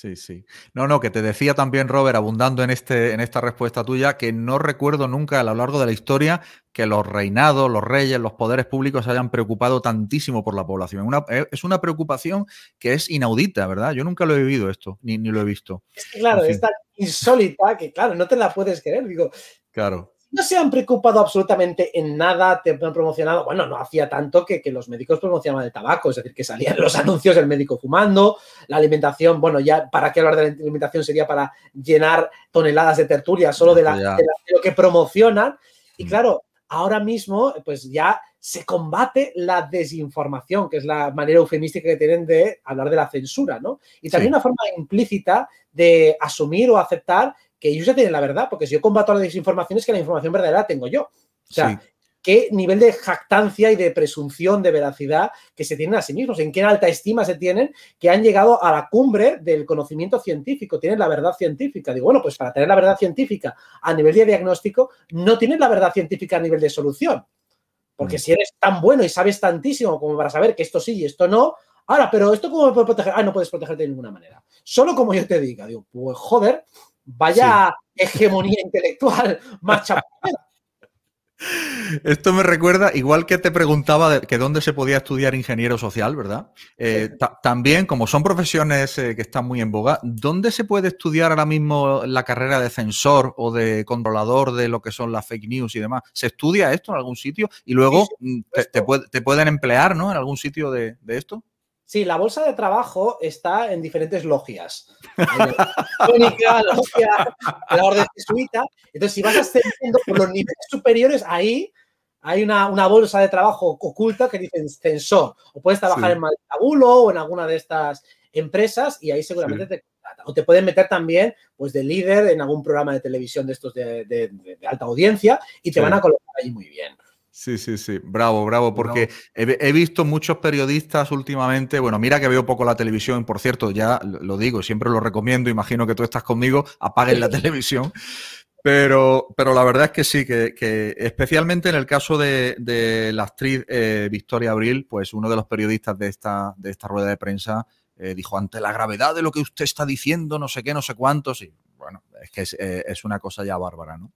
Sí, sí. No, no, que te decía también, Robert, abundando en, este, en esta respuesta tuya, que no recuerdo nunca a lo largo de la historia que los reinados, los reyes, los poderes públicos se hayan preocupado tantísimo por la población. Eh, es una preocupación que es inaudita, ¿verdad? Yo nunca lo he vivido esto, ni, ni lo he visto. Es que, claro, es tan insólita que, claro, no te la puedes creer. Digo, claro no se han preocupado absolutamente en nada, te han promocionado, bueno, no hacía tanto que, los médicos promocionaban el tabaco, es decir, que salían los anuncios del médico fumando, la alimentación, bueno, ya para qué hablar de la alimentación sería para llenar toneladas de tertulia solo de, lo que promocionan. Y mm. claro, ahora mismo, pues ya se combate la desinformación, que es la manera eufemística que tienen de hablar de la censura, ¿no? Y también una forma implícita de asumir o aceptar que ellos ya tienen la verdad, porque si yo combato la desinformación es que la información verdadera la tengo yo. O sea, qué nivel de jactancia y de presunción de veracidad que se tienen a sí mismos, en qué alta estima se tienen que han llegado a la cumbre del conocimiento científico, tienen la verdad científica. Digo, bueno, pues para tener la verdad científica a nivel de diagnóstico, no tienen la verdad científica a nivel de solución. Porque mm. si eres tan bueno y sabes tantísimo como para saber que esto sí y esto no, ahora, pero esto cómo me puede proteger? Ah, no puedes protegerte de ninguna manera. Solo como yo te diga, digo, pues joder, Vaya hegemonía intelectual más Esto me recuerda, igual que te preguntaba que dónde se podía estudiar ingeniero social, ¿verdad? Eh, también, como son profesiones eh, que están muy en boga, ¿dónde se puede estudiar ahora mismo la carrera de censor o de controlador de lo que son las fake news y demás? ¿Se estudia esto en algún sitio y luego mm, te, pueden emplear ¿no? en algún sitio de esto? Sí, la bolsa de trabajo está en diferentes logias. la logia, la orden jesuita. Entonces, si vas ascendiendo por los niveles superiores, ahí hay una, bolsa de trabajo oculta que dice censor. O puedes trabajar en Maltabulo o en alguna de estas empresas y ahí seguramente te contratan. O te pueden meter también pues, de líder en algún programa de televisión de estos de, alta audiencia y te van a colocar ahí muy bien. Sí, sí, sí, bravo, bravo, porque he, visto muchos periodistas últimamente, bueno, mira que veo poco la televisión, por cierto, ya lo digo, siempre lo recomiendo, imagino que tú estás conmigo, apaguen la televisión, pero, pero la verdad es que sí, que, especialmente en el caso de, la actriz eh, Victoria Abril, pues uno de los periodistas de esta, de esta rueda de prensa eh, dijo, ante la gravedad de lo que usted está diciendo, no sé qué, no sé cuántos, y bueno, es que es, eh, una cosa ya bárbara, ¿no?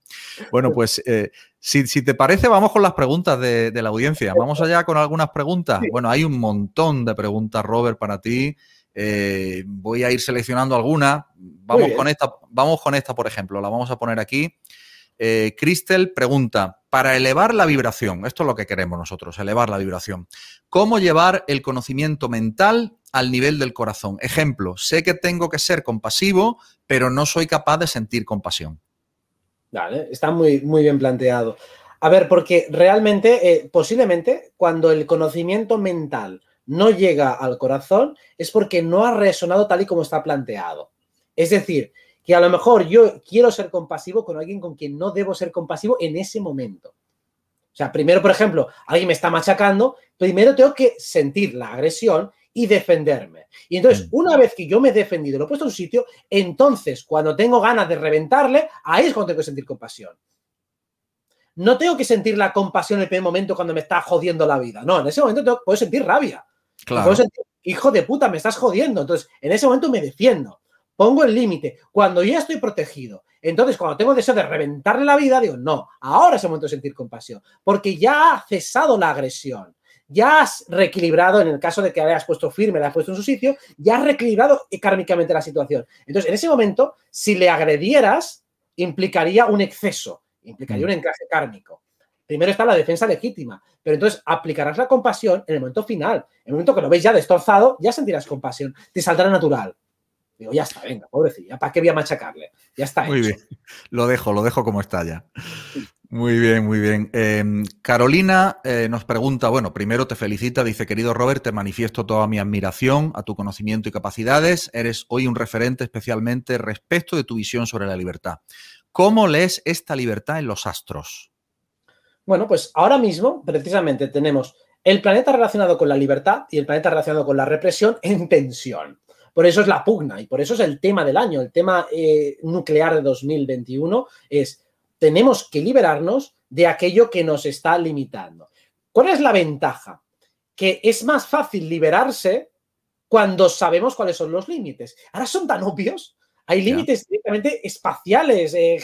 Bueno, pues eh, si, te parece, vamos con las preguntas de, la audiencia. Vamos allá con algunas preguntas. Bueno, hay un montón de preguntas, Robert, para ti. Eh, voy a ir seleccionando algunas. Vamos con esta, vamos con esta, por ejemplo. La vamos a poner aquí. Cristel pregunta: para elevar la vibración, esto es lo que queremos nosotros, elevar la vibración. ¿Cómo llevar el conocimiento mental al nivel del corazón? Ejemplo, sé que tengo que ser compasivo, pero no soy capaz de sentir compasión. Vale, está muy, muy bien planteado. A ver, porque realmente, eh, posiblemente, cuando el conocimiento mental no llega al corazón, es porque no ha resonado tal y como está planteado. Es decir, que a lo mejor yo quiero ser compasivo con alguien con quien no debo ser compasivo en ese momento. O sea, primero, por ejemplo, alguien me está machacando, primero tengo que sentir la agresión y defenderme. Y entonces, mm. una vez que yo me he defendido, lo he puesto en un sitio, entonces, cuando tengo ganas de reventarle, ahí es cuando tengo que sentir compasión. No tengo que sentir la compasión en el primer momento cuando me está jodiendo la vida. No, en ese momento tengo, puedo sentir rabia. Claro. Puedo sentir, hijo de puta, me estás jodiendo. Entonces, en ese momento me defiendo. Pongo el límite. Cuando ya estoy protegido, entonces cuando tengo deseo de reventarle la vida, digo, no, ahora es el momento de sentir compasión. Porque ya ha cesado la agresión ya has reequilibrado, en el caso de que hayas puesto firme, la has puesto en su sitio, ya has reequilibrado kármicamente la situación. Entonces, en ese momento, si le agredieras, implicaría un exceso, implicaría mm. un encaje kármico. Primero está la defensa legítima, pero entonces aplicarás la compasión en el momento final. En el momento que lo veis ya destrozado, ya sentirás compasión, te saldrá natural. Digo, ya está, venga, pobrecilla, ¿para qué voy a machacarle? Ya está. Muy bien, lo dejo, lo dejo como está ya. Muy bien, muy bien. Em, Carolina eh, nos pregunta, bueno, primero te felicita, dice, querido Robert, te manifiesto toda mi admiración a tu conocimiento y capacidades. Eres hoy un referente especialmente respecto de tu visión sobre la libertad. ¿Cómo lees esta libertad en los astros? Bueno, pues ahora mismo, precisamente, tenemos el planeta relacionado con la libertad y el planeta relacionado con la represión en tensión. Por eso es la pugna y por eso es el tema del año. El tema eh, nuclear de 2021 es tenemos que liberarnos de aquello que nos está limitando. ¿Cuál es la ventaja? Que es más fácil liberarse cuando sabemos cuáles son los límites. Ahora son tan obvios. Hay límites directamente espaciales, eh,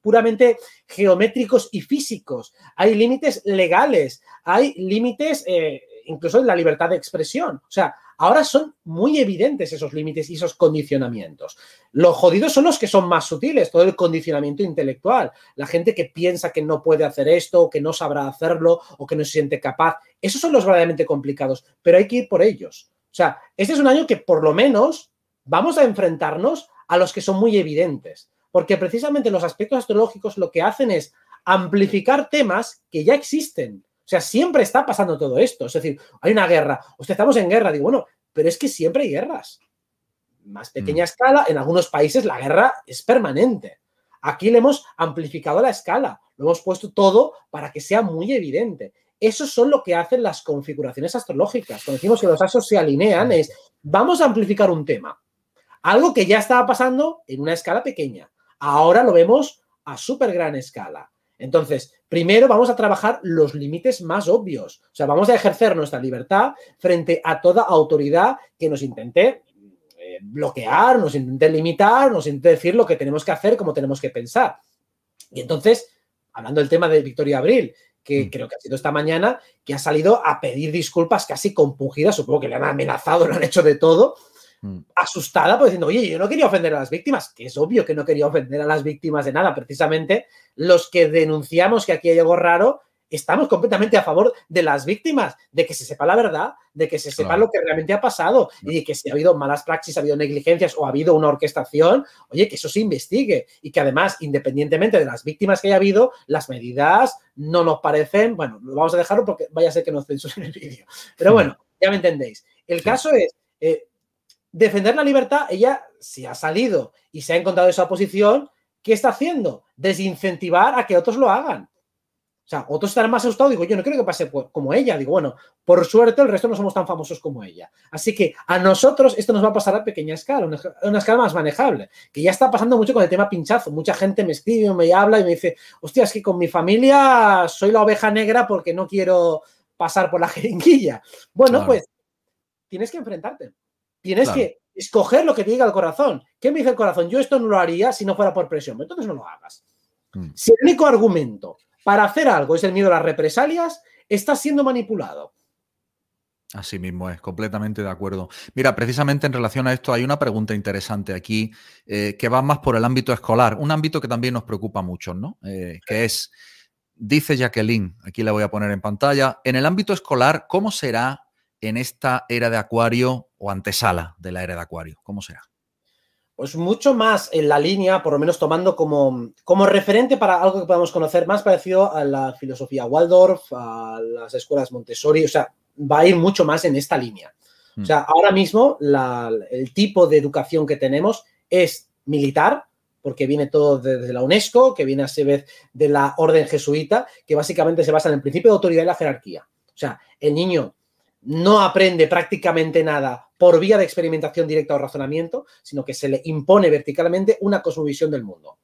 puramente geométricos y físicos. Hay límites legales. Hay límites eh, incluso en la libertad de expresión. O sea, Ahora son muy evidentes esos límites y esos condicionamientos. Los jodidos son los que son más sutiles, todo el condicionamiento intelectual, la gente que piensa que no puede hacer esto, o que no sabrá hacerlo, o que no se siente capaz. Esos son los verdaderamente complicados, pero hay que ir por ellos. O sea, este es un año que por lo menos vamos a enfrentarnos a los que son muy evidentes, porque precisamente los aspectos astrológicos lo que hacen es amplificar temas que ya existen o sea, siempre está pasando todo esto. Es decir, hay una guerra. O sea, estamos en guerra. Digo, bueno, pero es que siempre hay guerras. Más pequeña mm. escala, en algunos países la guerra es permanente. Aquí le hemos amplificado la escala, lo hemos puesto todo para que sea muy evidente. Eso son lo que hacen las configuraciones astrológicas. Cuando decimos que los astros se alinean, es vamos a amplificar un tema. Algo que ya estaba pasando en una escala pequeña. Ahora lo vemos a súper gran escala. Entonces, primero vamos a trabajar los límites más obvios. O sea, vamos a ejercer nuestra libertad frente a toda autoridad que nos intente eh, bloquear, nos intente limitar, nos intente decir lo que tenemos que hacer, cómo tenemos que pensar. Y entonces, hablando del tema de Victoria Abril, que mm. creo que ha sido esta mañana, que ha salido a pedir disculpas casi compungidas, supongo que le han amenazado, lo han hecho de todo. Asustada, pues diciendo, oye, yo no quería ofender a las víctimas, que es obvio que no quería ofender a las víctimas de nada. Precisamente los que denunciamos que aquí hay algo raro, estamos completamente a favor de las víctimas, de que se sepa la verdad, de que se sepa lo que realmente ha pasado y de que si ha habido malas praxis, ha habido negligencias o ha habido una orquestación, oye, que eso se investigue y que además, independientemente de las víctimas que haya habido, las medidas no nos parecen, bueno, lo vamos a dejarlo porque vaya a ser que nos censuren el vídeo. Pero bueno, ya me entendéis. El caso es, eh, defender la libertad, ella si ha salido y se ha encontrado esa posición, ¿qué está haciendo? Desincentivar a que otros lo hagan. O sea, otros estarán más asustados. Digo, yo no creo que pase como ella. Digo, bueno, por suerte el resto no somos tan famosos como ella. Así que a nosotros esto nos va a pasar a pequeña escala, una, una escala más manejable, que ya está pasando mucho con el tema pinchazo. Mucha gente me escribe, me habla y me dice, hostia, es que con mi familia soy la oveja negra porque no quiero pasar por la jeringuilla. Bueno, pues tienes que enfrentarte. Tienes que escoger lo que te diga el corazón. ¿Qué me dice el corazón? Yo esto no lo haría si no fuera por presión. Entonces no lo hagas. Mm. Si el único argumento para hacer algo es el miedo a las represalias, estás siendo manipulado. Así mismo es, completamente de acuerdo. Mira, precisamente en relación a esto hay una pregunta interesante aquí eh, que va más por el ámbito escolar, un ámbito que también nos preocupa mucho, ¿no? Eh, que es, dice Jacqueline, aquí la voy a poner en pantalla, en el ámbito escolar, ¿cómo será en esta era de Acuario o antesala de la era de Acuario? ¿Cómo será? Pues mucho más en la línea, por lo menos tomando como, como referente para algo que podamos conocer más parecido a la filosofía Waldorf, a las escuelas Montessori, o sea, va a ir mucho más en esta línea. O sea, ahora mismo el tipo de educación que tenemos es militar, porque viene todo desde la UNESCO, que viene a ser vez de la orden jesuita, que básicamente se basa en el principio de autoridad y la jerarquía. O sea, el niño no aprende prácticamente nada por vía de experimentación directa o razonamiento, sino que se le impone verticalmente una cosmovisión del mundo.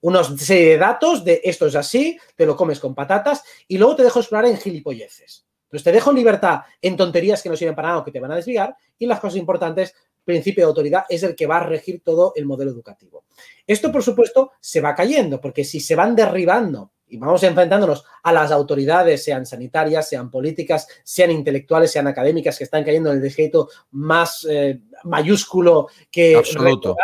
Unos serie de datos de esto es así, te lo comes con patatas y luego te dejo explorar en gilipolleces. Entonces te dejo en libertad en tonterías que no sirven para nada o que te van a desviar y las cosas importantes, principio de autoridad es el que va a regir todo el modelo educativo. Esto, por supuesto, se va cayendo porque si se van derribando y vamos enfrentándonos a las autoridades, sean sanitarias, sean políticas, sean intelectuales, sean académicas, que están cayendo en el desjeto más eh, mayúsculo que Absoluto.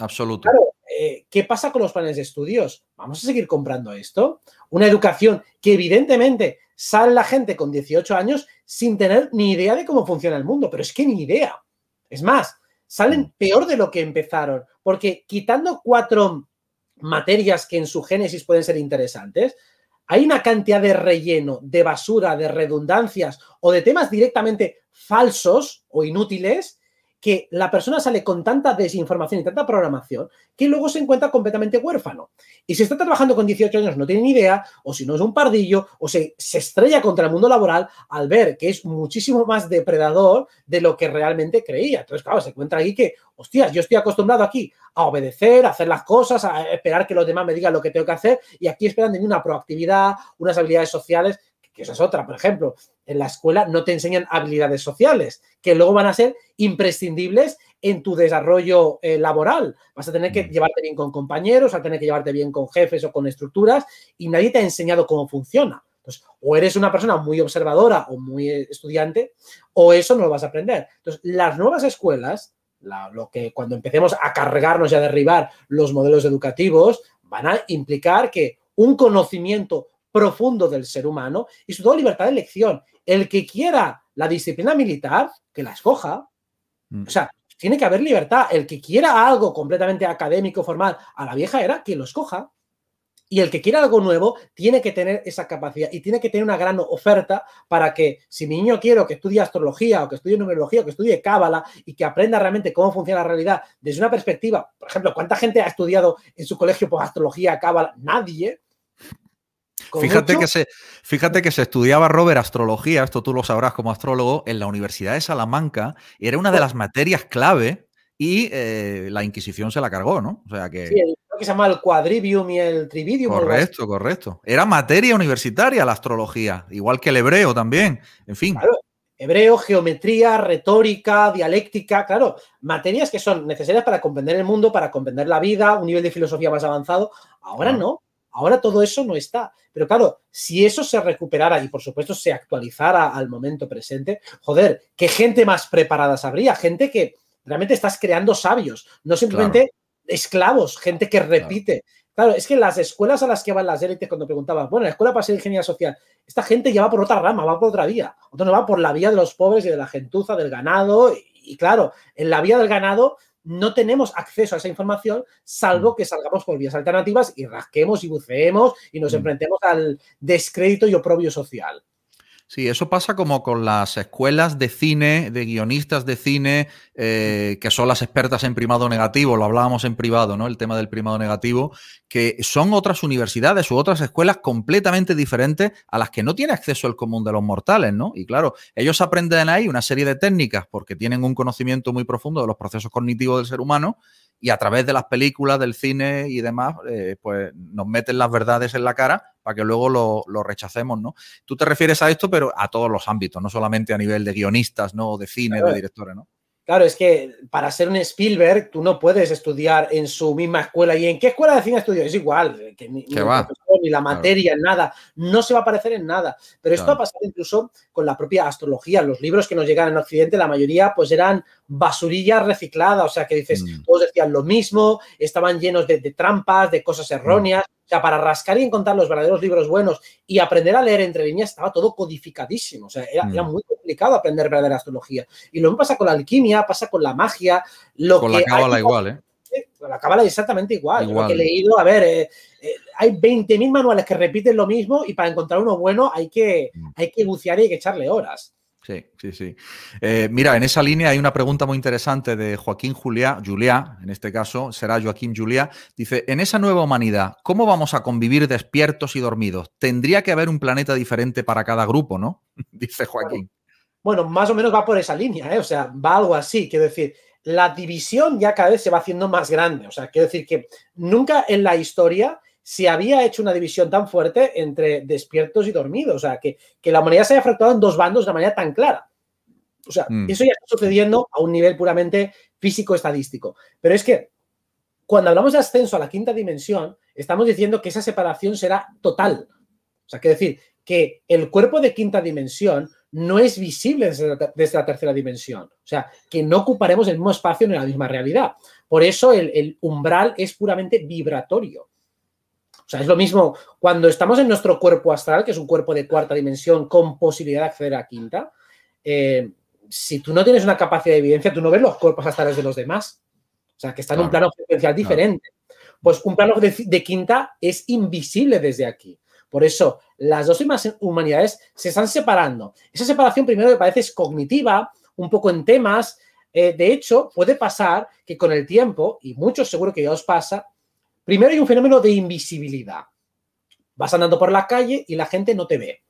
Absoluto. Claro, eh, ¿qué pasa con los planes de estudios? ¿Vamos a seguir comprando esto? Una educación que evidentemente sale la gente con 18 años sin tener ni idea de cómo funciona el mundo, pero es que ni idea. Es más, salen mm. peor de lo que empezaron, porque quitando cuatro materias que en su génesis pueden ser interesantes, hay una cantidad de relleno, de basura, de redundancias o de temas directamente falsos o inútiles que la persona sale con tanta desinformación y tanta programación que luego se encuentra completamente huérfano. Y si está trabajando con 18 años, no tiene ni idea, o si no es un pardillo, o se, estrella contra el mundo laboral al ver que es muchísimo más depredador de lo que realmente creía. Entonces, claro, se encuentra ahí que, hostias, yo estoy acostumbrado aquí a obedecer, a hacer las cosas, a esperar que los demás me digan lo que tengo que hacer, y aquí esperan de mí una proactividad, unas habilidades sociales que esa es otra, por ejemplo, en la escuela no te enseñan habilidades sociales, que luego van a ser imprescindibles en tu desarrollo eh, laboral. Vas a tener que mm. llevarte bien con compañeros, vas a tener que llevarte bien con jefes o con estructuras y nadie te ha enseñado cómo funciona. Entonces, o eres una persona muy observadora o muy estudiante, o eso no lo vas a aprender. Entonces, las nuevas escuelas, lo que cuando empecemos a cargarnos y a derribar los modelos educativos, van a implicar que un conocimiento profundo del ser humano y su toda libertad de elección. El que quiera la disciplina militar, que la escoja. Mm. O sea, tiene que haber libertad. El que quiera algo completamente académico, formal, a la vieja era, que lo escoja. Y el que quiera algo nuevo tiene que tener esa capacidad y tiene que tener una gran oferta para que si mi niño quiero que estudie astrología o que estudie numerología o que estudie cábala y que aprenda realmente cómo funciona la realidad desde una perspectiva, por ejemplo, ¿cuánta gente ha estudiado en su colegio por astrología, cábala? Nadie. Fíjate que, se, fíjate que se estudiaba, Robert, astrología, esto tú lo sabrás como astrólogo, en la Universidad de Salamanca, y era una de las materias clave y eh, la Inquisición se la cargó, ¿no? O sea que... Sí, el, que se llama el quadrivium y el trividium. Correcto, correcto. Era materia universitaria la astrología, igual que el hebreo también, en fin. Claro, hebreo, geometría, retórica, dialéctica, claro, materias que son necesarias para comprender el mundo, para comprender la vida, un nivel de filosofía más avanzado. Ahora no. Ahora todo eso no está. Pero claro, si eso se recuperara y por supuesto se actualizara al momento presente, joder, ¿qué gente más preparada habría? Gente que realmente estás creando sabios, no simplemente esclavos, gente que repite. Claro. es que las escuelas a las que van las élites, cuando preguntaban, bueno, la escuela para ser ingeniería social, esta gente ya va por otra rama, va por otra vía. Otro no va por la vía de los pobres y de la gentuza, del ganado. y claro, en la vía del ganado no tenemos acceso a esa información, salvo mm. que salgamos por vías alternativas y rasquemos y buceemos y nos mm. enfrentemos al descrédito y oprobio social. Sí, eso pasa como con las escuelas de cine, de guionistas de cine, eh, que son las expertas en primado negativo, lo hablábamos en privado, ¿no? El tema del primado negativo, que son otras universidades u otras escuelas completamente diferentes a las que no tiene acceso el común de los mortales, ¿no? Y claro, ellos aprenden ahí una serie de técnicas porque tienen un conocimiento muy profundo de los procesos cognitivos del ser humano y a través de las películas, del cine y demás, eh, pues nos meten las verdades en la cara para que luego lo, rechacemos, ¿no? Tú te refieres a esto, pero a todos los ámbitos, no solamente a nivel de guionistas, ¿no? De cine, de directores, ¿no? Claro, es que para ser un Spielberg tú no puedes estudiar en su misma escuela. ¿Y en qué escuela de cine estudió? Es igual, que ni, ni la materia, nada. No se va a parecer en nada. Pero esto ha pasado incluso con la propia astrología. Los libros que nos llegan en Occidente, la mayoría pues eran basurilla reciclada, o sea, que dices, Mm. todos decían lo mismo, estaban llenos de, de trampas, de cosas erróneas, o sea, para rascar y encontrar los verdaderos libros buenos y aprender a leer entre líneas estaba todo codificadísimo, o sea, era, Mm. era muy complicado aprender verdadera astrología. Y lo mismo pasa con la alquimia, pasa con la magia, lo Con que la cábala igual, ¿eh? con la cábala exactamente igual. Yo. Lo que he leído, a ver, eh, eh, hay 20.000 manuales que repiten lo mismo y para encontrar uno bueno hay que, Mm. hay que bucear y hay que echarle horas. Sí, sí, sí. Eh, mira, en esa línea hay una pregunta muy interesante de Joaquín Juliá, Juliá, en este caso será Joaquín Juliá. Dice, en esa nueva humanidad, ¿cómo vamos a convivir despiertos y dormidos? Tendría que haber un planeta diferente para cada grupo, ¿no? Dice Joaquín. Bueno, más o menos va por esa línea, ¿eh? o sea, va algo así. Quiero decir, la división ya cada vez se va haciendo más grande. O sea, quiero decir que nunca en la historia se había hecho una división tan fuerte entre despiertos y dormidos. O sea, que, que la humanidad se haya fracturado en dos bandos de una manera tan clara. O sea, Mm. eso ya está sucediendo a un nivel puramente físico-estadístico. Pero es que cuando hablamos de ascenso a la quinta dimensión, estamos diciendo que esa separación será total. O sea, quiero decir que el cuerpo de quinta dimensión no es visible desde la, desde la tercera dimensión. O sea, que no ocuparemos el mismo espacio ni la misma realidad. Por eso el, el umbral es puramente vibratorio. O sea, es lo mismo cuando estamos en nuestro cuerpo astral, que es un cuerpo de cuarta dimensión con posibilidad de acceder a quinta. eh, si tú no tienes una capacidad de evidencia, tú no ves los cuerpos astrales de los demás. O sea, que está en un plano frecuencial diferente. Pues un plano de, de quinta es invisible desde aquí. Por eso, las dos humanidades se están separando. Esa separación primero me parece es cognitiva, un poco en temas. Eh, de hecho, puede pasar que con el tiempo, y muchos seguro que ya os pasa, primero hay un fenómeno de invisibilidad. Vas andando por la calle y la gente no te ve.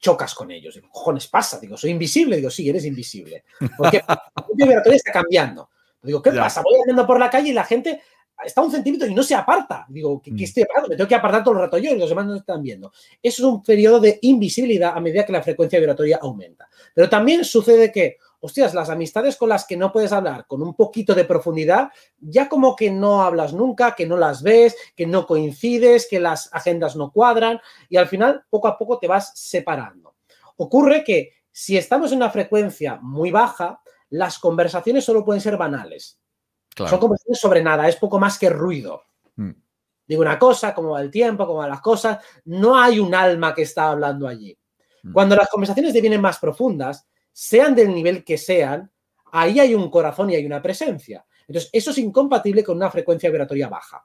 Chocas con ellos. Digo, cojones pasa? Digo, soy invisible. Digo, sí, eres invisible. Porque la propia vibratoria está cambiando. Digo, ¿qué Ya. pasa? Voy andando por la calle y la gente está a un centímetro y no se aparta. Digo, ¿qué, qué Mm. estoy apartando? Me tengo que apartar todo el rato yo y los demás no están viendo. Eso es un periodo de invisibilidad a medida que la frecuencia vibratoria aumenta. Pero también sucede que, hostias, las amistades con las que no puedes hablar con un poquito de profundidad, ya como que no hablas nunca, que no las ves, que no coincides, que las agendas no cuadran y al final poco a poco te vas separando. Ocurre que si estamos en una frecuencia muy baja, las conversaciones solo pueden ser banales. Son conversaciones sobre nada, es poco más que ruido. Mm. Digo una cosa, cómo va el tiempo, cómo van las cosas, no hay un alma que está hablando allí. Mm. Cuando las conversaciones devienen más profundas, sean del nivel que sean, ahí hay un corazón y hay una presencia. Entonces, eso es incompatible con una frecuencia vibratoria baja.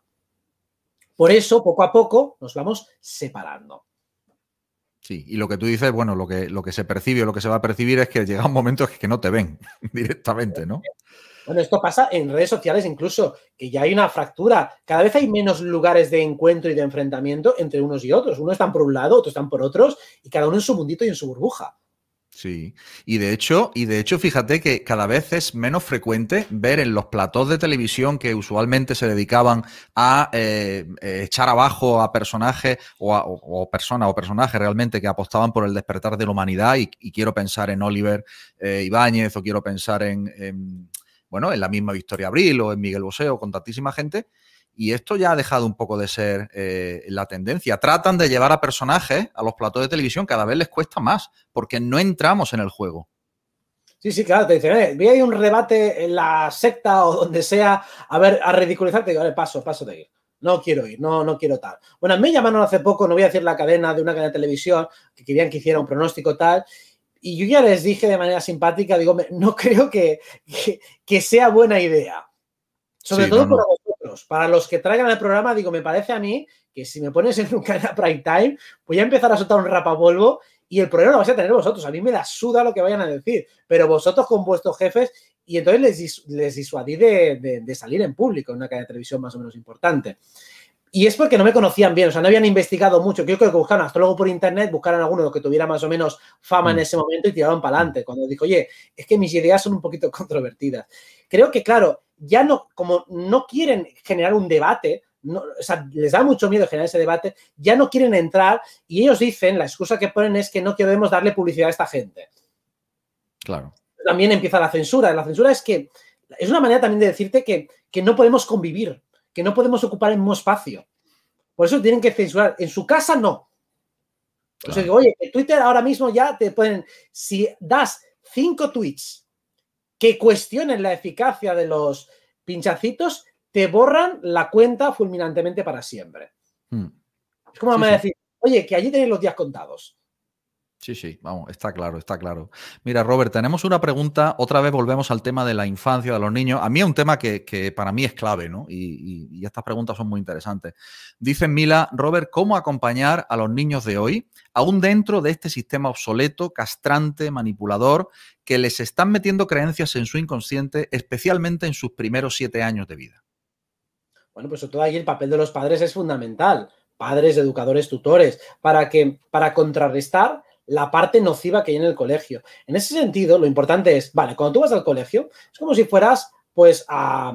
Por eso, poco a poco, nos vamos separando. Sí, y lo que tú dices, bueno, lo que, lo que se percibe o lo que se va a percibir es que llega un momento que no te ven directamente, ¿no? Bueno, esto pasa en redes sociales incluso, que ya hay una fractura. Cada vez hay menos lugares de encuentro y de enfrentamiento entre unos y otros. Unos están por un lado, otros están por otros, y cada uno en su mundito y en su burbuja. Sí, y de hecho, y de hecho, fíjate que cada vez es menos frecuente ver en los platós de televisión que usualmente se dedicaban a eh, eh, echar abajo a personajes o, a- o- personas o personajes realmente que apostaban por el despertar de la humanidad. Y, y quiero pensar en Oliver eh, Ibáñez o quiero pensar en, en, bueno, en la misma Victoria Abril o en Miguel Bosé o con tantísima gente. Y esto ya ha dejado un poco de ser eh, la tendencia. Tratan de llevar a personajes a los platós de televisión, cada vez les cuesta más, porque no entramos en el juego. Sí, sí, claro, te dicen, eh, vi ahí un rebate en la secta o donde sea, a ver, a ridiculizarte, digo, vale, paso, paso de ir. No quiero ir, no, no quiero tal. Bueno, me llamaron hace poco, no voy a decir la cadena de una cadena de televisión, que querían que hiciera un pronóstico tal, y yo ya les dije de manera simpática, digo, no creo que, que, que sea buena idea. Sobre Sí, todo no, no. Para los que traigan el programa, digo, me parece a mí que si me pones en un cadena prime time, voy a empezar a soltar un rapapolvo y el problema lo vais a tener vosotros. A mí me la suda lo que vayan a decir, pero vosotros con vuestros jefes, y entonces les, les disuadí de, de- de salir en público en una cadena de televisión más o menos importante. Y es porque no me conocían bien, o sea, no habían investigado mucho. Yo creo que buscaron astrólogo por internet, buscaron alguno que tuviera más o menos fama en Mm. ese momento y tiraban para adelante. Cuando dijo, oye, es que mis ideas son un poquito controvertidas. Creo que, claro, ya no, como no quieren generar un debate, no- o sea, les da mucho miedo generar ese debate, ya no quieren entrar y ellos dicen, la excusa que ponen es que no queremos darle publicidad a esta gente. Claro. También empieza la censura. La censura es que es una manera también de decirte que, que no podemos convivir, que no podemos ocupar el mismo espacio. Por eso tienen que censurar. En su casa no. Por eso digo, oye, que Twitter ahora mismo ya te pueden, si das cinco tweets que cuestionen la eficacia de los pinchacitos, te borran la cuenta fulminantemente para siempre. Hmm. Es como me a decir, oye, que allí tenéis los días contados. Sí, sí, vamos, está claro, está claro. Mira, Robert, tenemos una pregunta, otra vez volvemos al tema de la infancia, de los niños. A mí es un tema que, para mí es clave, ¿no? Y, estas preguntas son muy interesantes. Dice Mila, Robert, ¿cómo acompañar a los niños de hoy, aún dentro de este sistema obsoleto, castrante, manipulador, que les están metiendo creencias en su inconsciente, especialmente en sus primeros siete años de vida? Bueno, pues todo ahí el papel de los padres es fundamental. Padres, educadores, tutores, para que, para contrarrestar la parte nociva que hay en el colegio. En ese sentido, lo importante es, vale, cuando tú vas al colegio, es como si fueras, pues, a,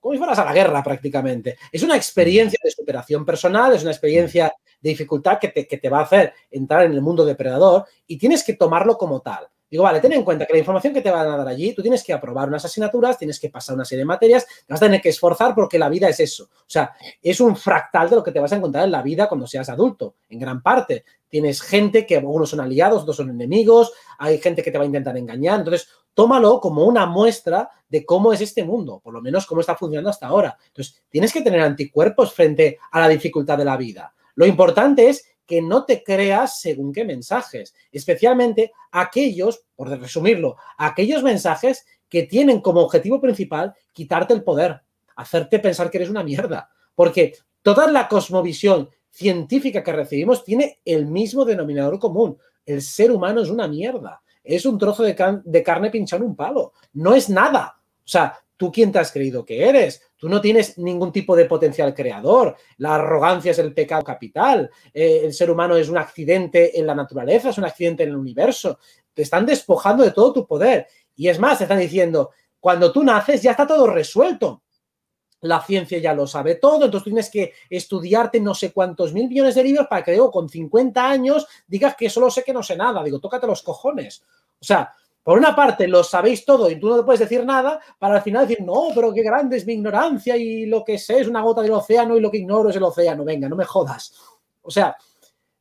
como si fueras a la guerra prácticamente. Es una experiencia de superación personal, es una experiencia de dificultad que te, que te va a hacer entrar en el mundo depredador y tienes que tomarlo como tal. Digo, vale, ten en cuenta que la información que te van a dar allí, tú tienes que aprobar unas asignaturas, tienes que pasar una serie de materias, te vas a tener que esforzar porque la vida es eso. O sea, es un fractal de lo que te vas a encontrar en la vida cuando seas adulto, en gran parte. Tienes gente que algunos son aliados, otros son enemigos, hay gente que te va a intentar engañar. Entonces, tómalo como una muestra de cómo es este mundo, por lo menos cómo está funcionando hasta ahora. Entonces, tienes que tener anticuerpos frente a la dificultad de la vida. Lo importante es que no te creas según qué mensajes, especialmente aquellos, por resumirlo, aquellos mensajes que tienen como objetivo principal quitarte el poder, hacerte pensar que eres una mierda, porque toda la cosmovisión científica que recibimos tiene el mismo denominador común. El ser humano es una mierda, es un trozo de, carne pinchado en un palo, no es nada. O sea, ¿Tú quién te has creído que eres? Tú no tienes ningún tipo de potencial creador. La arrogancia es el pecado capital. Eh, el ser humano es un accidente en la naturaleza, es un accidente en el universo. Te están despojando de todo tu poder. Y es más, te están diciendo, cuando tú naces ya está todo resuelto. La ciencia ya lo sabe todo, entonces tienes que estudiarte no sé cuántos mil millones de libros para que luego con 50 años digas que solo sé que no sé nada. Digo, tócate los cojones. O sea, por una parte, lo sabéis todo y tú no te puedes decir nada, para al final decir, no, pero qué grande es mi ignorancia y lo que sé es una gota del océano y lo que ignoro es el océano. Venga, no me jodas. O sea,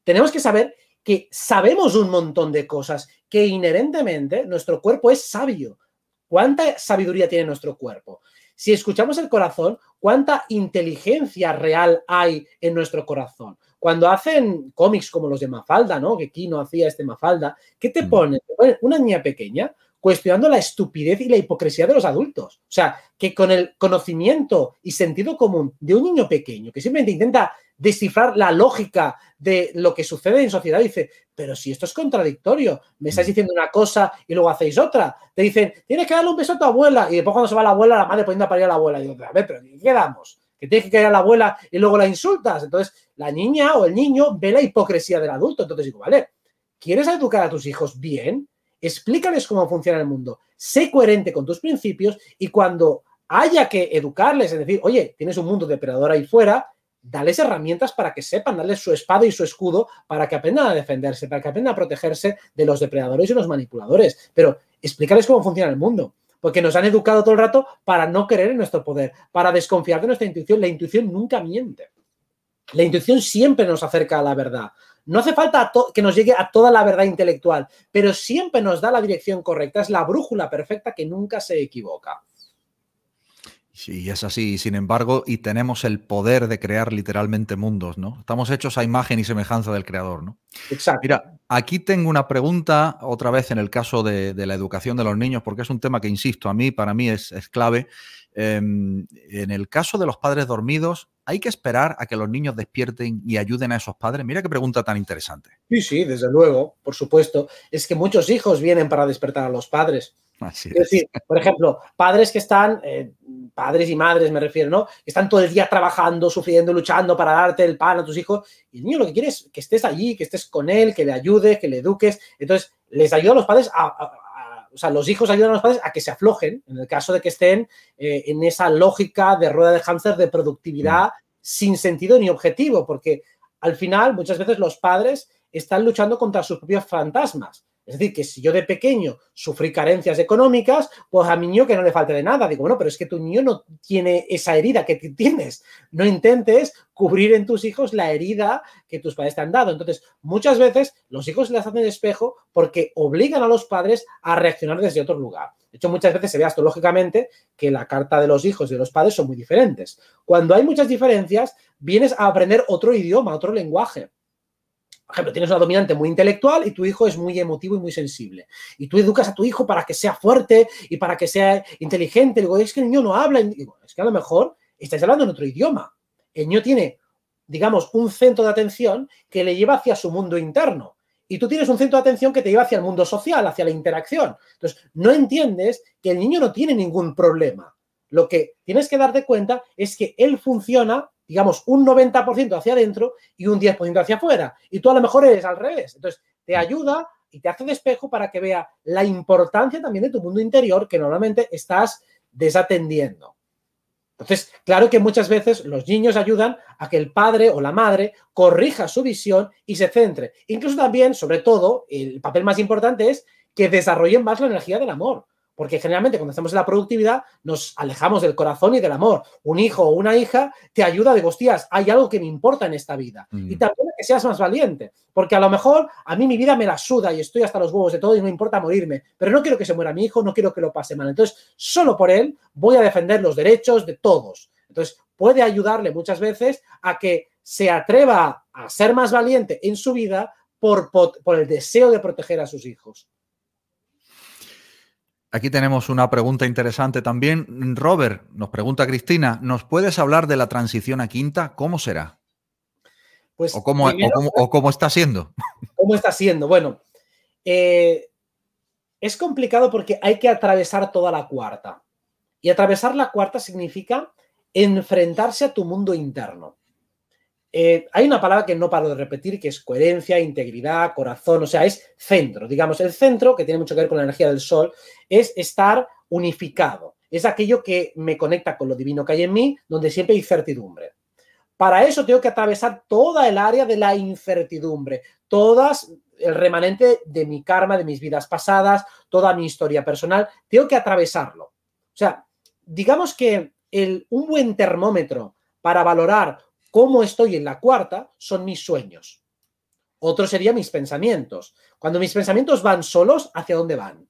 tenemos que saber que sabemos un montón de cosas, que inherentemente nuestro cuerpo es sabio. ¿Cuánta sabiduría tiene nuestro cuerpo? Si escuchamos el corazón, ¿cuánta inteligencia real hay en nuestro corazón? Cuando hacen cómics como los de Mafalda, ¿no? Que Kino hacía este Mafalda, ¿qué te mm. ponen? una niña pequeña cuestionando la estupidez y la hipocresía de los adultos. O sea, que con el conocimiento y sentido común de un niño pequeño que simplemente intenta descifrar la lógica de lo que sucede en sociedad, dice, pero si esto es contradictorio, me estáis mm. diciendo una cosa y luego hacéis otra. Te dicen, tienes que darle un beso a tu abuela y después cuando se va la abuela, la madre poniendo a parir a la abuela. Y digo, a ver, pero ¿qué quedamos? Que tienes que caer a la abuela y luego la insultas. Entonces, la niña o el niño ve la hipocresía del adulto. Entonces digo, vale, ¿quieres educar a tus hijos bien? Explícales cómo funciona el mundo. Sé coherente con tus principios y cuando haya que educarles, es decir, oye, tienes un mundo depredador ahí fuera, dales herramientas para que sepan, darles su espada y su escudo para que aprendan a defenderse, para que aprendan a protegerse de los depredadores y los manipuladores. Pero explícales cómo funciona el mundo porque nos han educado todo el rato para no creer en nuestro poder, para desconfiar de nuestra intuición. La intuición nunca miente. La intuición siempre nos acerca a la verdad. No hace falta que nos llegue a toda la verdad intelectual, pero siempre nos da la dirección correcta. Es la brújula perfecta que nunca se equivoca. Sí, es así. Sin embargo, y tenemos el poder de crear literalmente mundos, ¿no? Estamos hechos a imagen y semejanza del creador, ¿no? Exacto. Mira, aquí tengo una pregunta, otra vez en el caso de, la educación de los niños, porque es un tema que, insisto, a mí, para mí es, clave. Em, en el caso de los padres dormidos, ¿hay que esperar a que los niños despierten y ayuden a esos padres? Mira qué pregunta tan interesante. Sí, sí, desde luego, por supuesto. Es que muchos hijos vienen para despertar a los padres. Así es. decir, por ejemplo, padres que están, eh, padres y madres me refiero, ¿no? Que están todo el día trabajando, sufriendo, luchando para darte el pan a tus hijos. Y el niño lo que quiere es que estés allí, que estés con él, que le ayudes, que le eduques. Entonces, les ayuda a los padres a, o sea, los hijos ayudan a los padres a que se aflojen, en el caso de que estén eh, en esa lógica de rueda de hámster de productividad mm. sin sentido ni objetivo, porque al final muchas veces los padres están luchando contra sus propios fantasmas Es decir, que si yo de pequeño sufrí carencias económicas, pues a mi niño que no le falte de nada. Digo, bueno, pero es que tu niño no tiene esa herida que tienes. No intentes cubrir en tus hijos la herida que tus padres te han dado. Entonces, muchas veces los hijos les hacen espejo porque obligan a los padres a reaccionar desde otro lugar. De hecho, muchas veces se ve astrológicamente que la carta de los hijos y de los padres son muy diferentes. Cuando hay muchas diferencias, vienes a aprender otro idioma, otro lenguaje. Por ejemplo, tienes una dominante muy intelectual y tu hijo es muy emotivo y muy sensible. Y tú educas a tu hijo para que sea fuerte y para que sea inteligente. Digo, es que el niño no habla. Es que a lo mejor estáis hablando en otro idioma. El niño tiene, digamos, un centro de atención que le lleva hacia su mundo interno. Y tú tienes un centro de atención que te lleva hacia el mundo social, hacia la interacción. Entonces, no entiendes que el niño no tiene ningún problema. Lo que tienes que darte cuenta es que él funciona digamos, un 90% hacia adentro y un 10% hacia afuera. Y tú a lo mejor eres al revés. Entonces, te ayuda y te hace de espejo para que vea la importancia también de tu mundo interior que normalmente estás desatendiendo. Entonces, claro que muchas veces los niños ayudan a que el padre o la madre corrija su visión y se centre. Incluso también, sobre todo, el papel más importante es que desarrollen más la energía del amor. Porque generalmente cuando estamos en la productividad nos alejamos del corazón y del amor. Un hijo o una hija te ayuda de hostias, hay algo que me importa en esta vida. Y mm. también que seas más valiente. Porque a lo mejor a mí mi vida me la suda y estoy hasta los huevos de todo y no importa morirme. Pero no quiero que se muera mi hijo, no quiero que lo pase mal. Entonces, solo por él voy a defender los derechos de todos. Entonces, puede ayudarle muchas veces a que se atreva a ser más valiente en su vida por, por el deseo de proteger a sus hijos. Aquí tenemos una pregunta interesante también. Robert, nos pregunta Cristina, ¿nos puedes hablar de la transición a quinta? ¿Cómo será? Pues, o, cómo, está siendo. ¿Cómo está siendo? Bueno, eh, es complicado porque hay que atravesar toda la cuarta. Y atravesar la cuarta significa enfrentarse a tu mundo interno. Eh, hay una palabra que no paro de repetir, que es coherencia, integridad, corazón, o sea, es centro. Digamos, el centro, que tiene mucho que ver con la energía del sol, es estar unificado. Es aquello que me conecta con lo divino que hay en mí, donde siempre hay certidumbre. Para eso tengo que atravesar toda el área de la incertidumbre, todas el remanente de mi karma, de mis vidas pasadas, toda mi historia personal, tengo que atravesarlo. O sea, digamos que el, un buen termómetro para valorar cómo estoy en la cuarta son mis sueños. Otro sería mis pensamientos. Cuando mis pensamientos van solos, ¿hacia dónde van?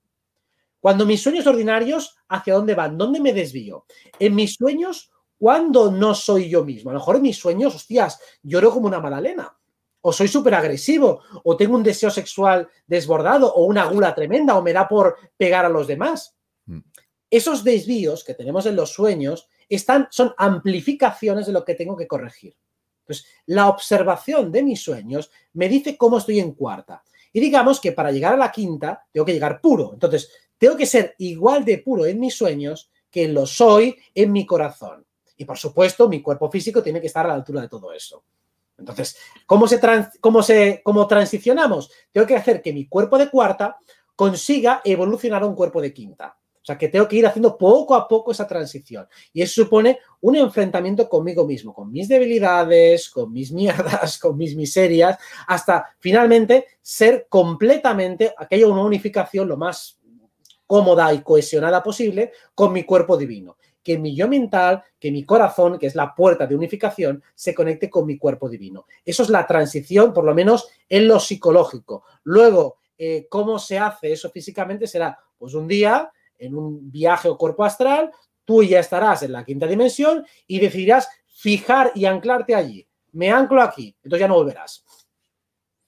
Cuando mis sueños ordinarios, ¿hacia dónde van? ¿Dónde me desvío? En mis sueños, ¿cuándo no soy yo mismo? A lo mejor en mis sueños, hostias, lloro como una magdalena. O soy súper agresivo, o tengo un deseo sexual desbordado, o una gula tremenda, o me da por pegar a los demás. Mm. Esos desvíos que tenemos en los sueños están, son amplificaciones de lo que tengo que corregir. Entonces, la observación de mis sueños me dice cómo estoy en cuarta. Y digamos que para llegar a la quinta tengo que llegar puro. Entonces, tengo que ser igual de puro en mis sueños que lo soy en mi corazón. Y por supuesto, mi cuerpo físico tiene que estar a la altura de todo eso. Entonces, ¿cómo, se cómo, se, cómo transicionamos? Tengo que hacer que mi cuerpo de cuarta consiga evolucionar a un cuerpo de quinta. O sea, que tengo que ir haciendo poco a poco esa transición. Y eso supone un enfrentamiento conmigo mismo, con mis debilidades, con mis mierdas, con mis miserias, hasta finalmente ser completamente, aquella una unificación lo más cómoda y cohesionada posible con mi cuerpo divino. Que mi yo mental, que mi corazón, que es la puerta de unificación, se conecte con mi cuerpo divino. Eso es la transición, por lo menos en lo psicológico. Luego, eh, ¿cómo se hace eso físicamente? Será, pues un día en un viaje o cuerpo astral, tú ya estarás en la quinta dimensión y decidirás fijar y anclarte allí. Me anclo aquí, entonces ya no volverás.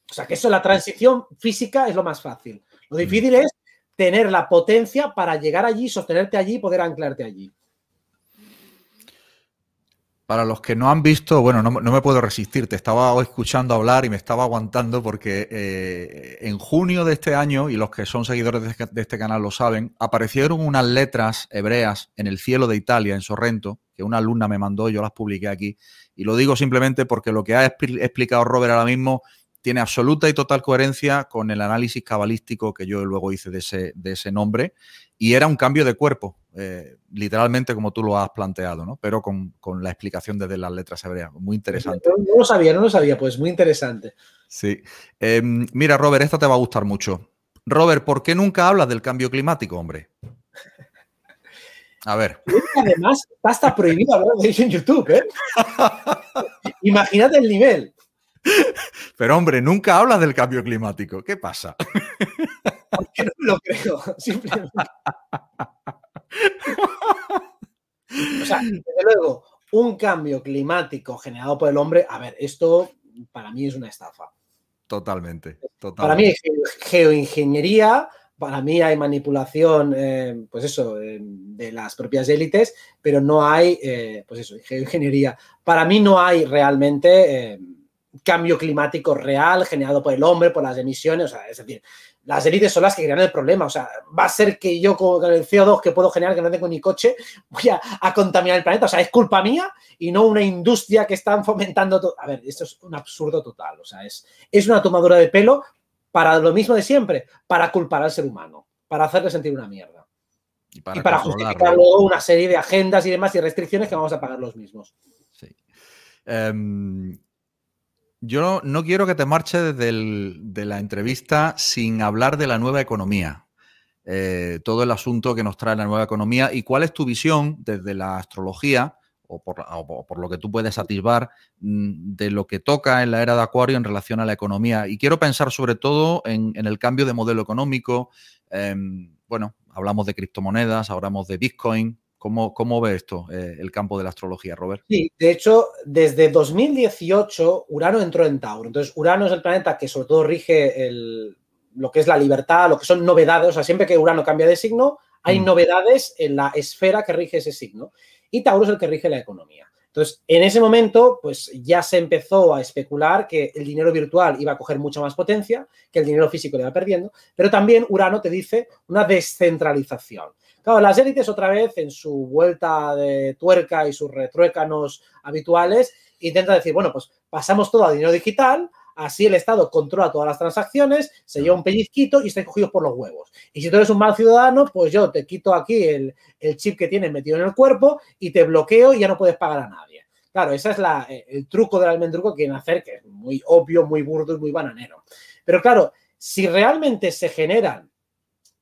O sea que eso, la transición física es lo más fácil. Lo difícil es tener la potencia para llegar allí, sostenerte allí y poder anclarte allí. Para los que no han visto, bueno, no, me puedo resistir, te estaba escuchando hablar y me estaba aguantando porque eh, en junio de este año, y los que son seguidores de, este, de, este canal lo saben, aparecieron unas letras hebreas en el cielo de Italia, en Sorrento, que una alumna me mandó, yo las publiqué aquí, y lo digo simplemente porque lo que ha explicado Robert ahora mismo tiene absoluta y total coherencia con el análisis cabalístico que yo luego hice de ese, de ese nombre. Y era un cambio de cuerpo, eh, literalmente como tú lo has planteado, ¿no? Pero con, la explicación desde las letras hebreas. Muy interesante. No, lo sabía, no lo sabía, pues muy interesante. Sí. Em, mira, Robert, esta te va a gustar mucho. Robert, ¿por qué nunca hablas del cambio climático, hombre? A ver. Además, está prohibido hablar de eso en YouTube, ¿eh? Imagínate el nivel. Pero hombre, nunca hablas del cambio climático. ¿Qué pasa? Porque no lo creo, simplemente. O sea, desde luego, un cambio climático generado por el hombre, a ver, esto para mí es una estafa. Totalmente. totalmente. Para mí es geoingeniería, para mí hay manipulación, eh, pues eso, eh, de las propias élites, pero no hay, eh, pues eso, geoingeniería. Para mí no hay realmente cambio climático real generado por el hombre, por las emisiones, o sea, es decir, las élites son las que crean el problema. O sea, va a ser que yo con el CO2 que puedo generar, que no tengo ni coche, voy a, contaminar el planeta. O sea, es culpa mía y no una industria que están fomentando todo. A ver, esto es un absurdo total. O sea, es, es una tomadura de pelo para lo mismo de siempre, para culpar al ser humano, para hacerle sentir una mierda. Y para, justificar luego una serie de agendas y demás y restricciones que vamos a pagar los mismos. Sí. Em, yo no quiero que te marches de la entrevista sin hablar de la nueva economía. Eh, todo el asunto que nos trae la nueva economía y cuál es tu visión desde la astrología o por, lo que tú puedes atisbar mm, de lo que toca en la era de Acuario en relación a la economía. Y quiero pensar sobre todo en, el cambio de modelo económico. Em, bueno, hablamos de criptomonedas, hablamos de Bitcoin, ¿Cómo, ve esto eh, el campo de la astrología, Robert? Sí, de hecho, desde 2018 Urano entró en Tauro. Entonces, Urano es el planeta que sobre todo rige lo que es la libertad, lo que son novedades. O sea, siempre que Urano cambia de signo, hay mm. novedades en la esfera que rige ese signo. Y Tauro es el que rige la economía. Entonces, en ese momento, pues ya se empezó a especular que el dinero virtual iba a coger mucha más potencia, que el dinero físico le iba perdiendo, pero también Urano te dice una descentralización. Claro, las élites otra vez en su vuelta de tuerca y sus retruécanos habituales intentan decir, bueno, pues pasamos todo a dinero digital, así el Estado controla todas las transacciones, se lleva un pellizquito y están cogidos por los huevos. Y si tú eres un mal ciudadano, pues yo te quito aquí el, chip que tienes metido en el cuerpo y te bloqueo y ya no puedes pagar a nadie. Claro, ese es la, el truco del almendruco que quieren hacer, que es muy obvio, muy burdo y muy bananero. Pero claro, si realmente se generan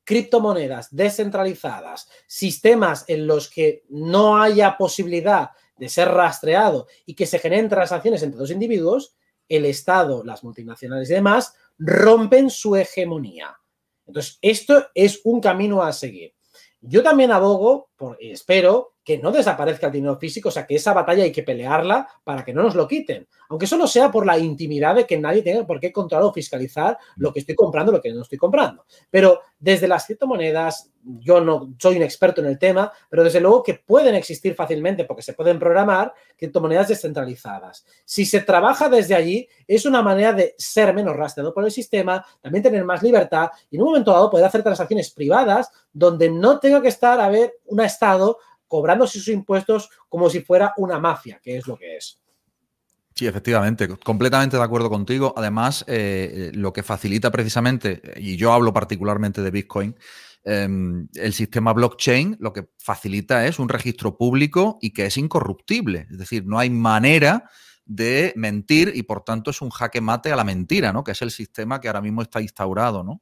criptomonedas descentralizadas, sistemas en los que no haya posibilidad de ser rastreado y que se generen transacciones entre dos individuos, el Estado, las multinacionales y demás rompen su hegemonía. Entonces, esto es un camino a seguir. Yo también abogo, por, espero, que no desaparezca el dinero físico, o sea, que esa batalla hay que pelearla para que no nos lo quiten, aunque solo sea por la intimidad de que nadie tenga por qué controlar o fiscalizar lo que estoy comprando, lo que no estoy comprando. Pero desde las criptomonedas, yo no soy un experto en el tema, pero desde luego que pueden existir fácilmente porque se pueden programar criptomonedas descentralizadas. Si se trabaja desde allí, es una manera de ser menos rastreado por el sistema, también tener más libertad y en un momento dado poder hacer transacciones privadas donde no tenga que estar a ver un Estado cobrando sus impuestos como si fuera una mafia, que es lo que es. Sí, efectivamente, completamente de acuerdo contigo. Además, eh, lo que facilita precisamente, y yo hablo particularmente de Bitcoin, em, el sistema blockchain lo que facilita es un registro público y que es incorruptible. Es decir, no hay manera de mentir y por tanto es un jaque mate a la mentira, ¿no? Que es el sistema que ahora mismo está instaurado, ¿no?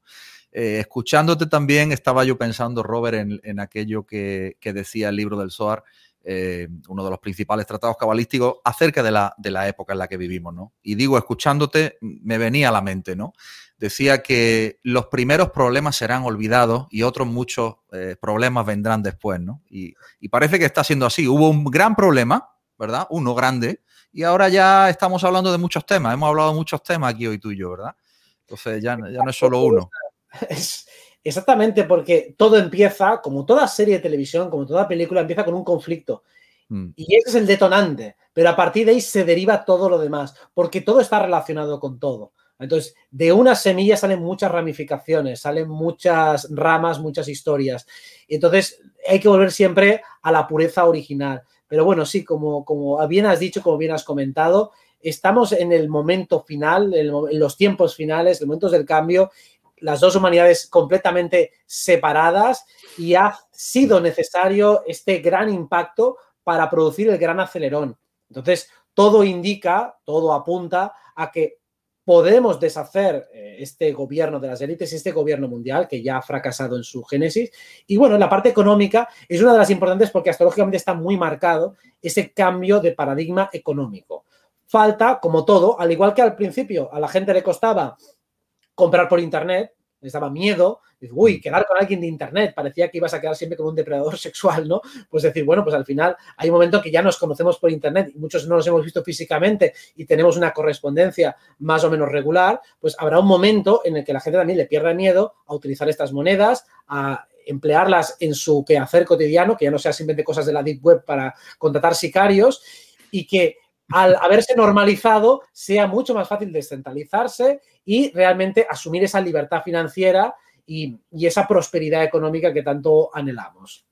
Eh, escuchándote también, estaba yo pensando, Robert, en, aquello que, decía el libro del Soar, eh, uno de los principales tratados cabalísticos, acerca de la, de la, época en la que vivimos, ¿no? Y digo, escuchándote, me venía a la mente, ¿no? Decía que los primeros problemas serán olvidados y otros muchos eh, problemas vendrán después, ¿no? Y, parece que está siendo así. Hubo un gran problema, ¿verdad? Uno grande, y ahora ya estamos hablando de muchos temas. Hemos hablado de muchos temas aquí hoy tú y yo, ¿verdad? Entonces ya no es solo uno. Es, exactamente, porque todo empieza, como toda serie de televisión, como toda película, empieza con un conflicto. Mm. Y ese es el detonante. Pero a partir de ahí se deriva todo lo demás, porque todo está relacionado con todo. Entonces, de una semilla salen muchas ramificaciones, salen muchas ramas, muchas historias. Entonces, hay que volver siempre a la pureza original. Pero bueno, sí, como, como bien has dicho, como bien has comentado, estamos en el momento final, en los tiempos finales, en momentos del cambio, las dos humanidades completamente separadas y ha sido necesario este gran impacto para producir el gran acelerón. Entonces, todo indica, todo apunta a que podemos deshacer eh, este gobierno de las élites, este gobierno mundial que ya ha fracasado en su génesis. Y bueno, la parte económica es una de las importantes porque astrológicamente está muy marcado ese cambio de paradigma económico. Falta, como todo, al igual que al principio a la gente le costaba comprar por Internet, les daba miedo, uy, mm. quedar con alguien de internet, parecía que ibas a quedar siempre como un depredador sexual, ¿no? Pues decir, bueno, pues al final hay un momento que ya nos conocemos por internet y muchos no nos hemos visto físicamente y tenemos una correspondencia más o menos regular, pues habrá un momento en el que la gente también le pierda miedo a utilizar estas monedas, a emplearlas en su quehacer cotidiano, que ya no sea simplemente cosas de la deep web para contratar sicarios y que al haberse normalizado sea mucho más fácil descentralizarse y realmente asumir esa libertad financiera y, esa prosperidad económica que tanto anhelamos.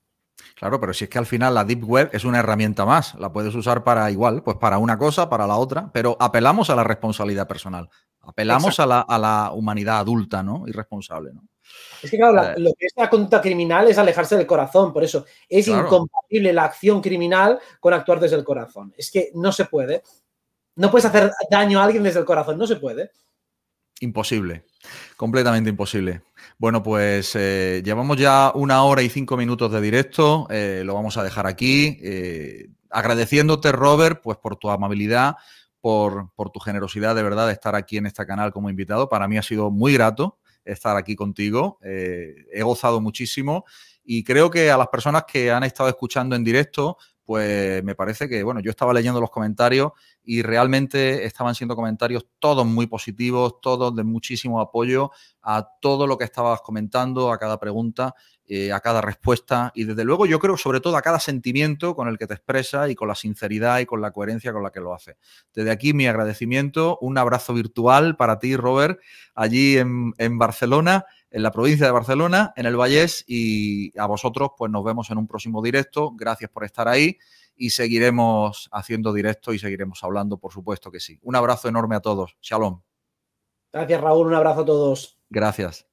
Claro, pero si es que al final la Deep Web es una herramienta más, la puedes usar para igual, pues para una cosa, para la otra, pero apelamos a la responsabilidad personal, apelamos a la, humanidad adulta, ¿no? Y responsable, ¿no? Es que, claro, eh. lo que es la conducta criminal es alejarse del corazón, por eso es incompatible la acción criminal con actuar desde el corazón. Es que no se puede. No puedes hacer daño a alguien desde el corazón, no se puede. Imposible, completamente imposible. Bueno, pues eh, llevamos ya una hora y cinco minutos de directo, eh, lo vamos a dejar aquí. agradeciéndote, Robert, pues por tu amabilidad, por, por, tu generosidad de verdad de estar aquí en este canal como invitado. Para mí ha sido muy grato estar aquí contigo. Eh, he gozado muchísimo y creo que a las personas que han estado escuchando en directo, pues me parece que, bueno, yo estaba leyendo los comentarios y realmente estaban siendo comentarios todos muy positivos, todos de muchísimo apoyo a todo lo que estabas comentando, a cada pregunta eh, a cada respuesta y desde luego yo creo sobre todo a cada sentimiento con el que te expresa y con la sinceridad y con la coherencia con la que lo hace. Desde aquí mi agradecimiento, un abrazo virtual para ti, Robert, allí en, en Barcelona, en la provincia de Barcelona, en el Vallés y a vosotros pues nos vemos en un próximo directo. Gracias por estar ahí y seguiremos haciendo directo y seguiremos hablando, por supuesto que sí. Un abrazo enorme a todos. Shalom. Gracias, Raúl. Un abrazo a todos. Gracias.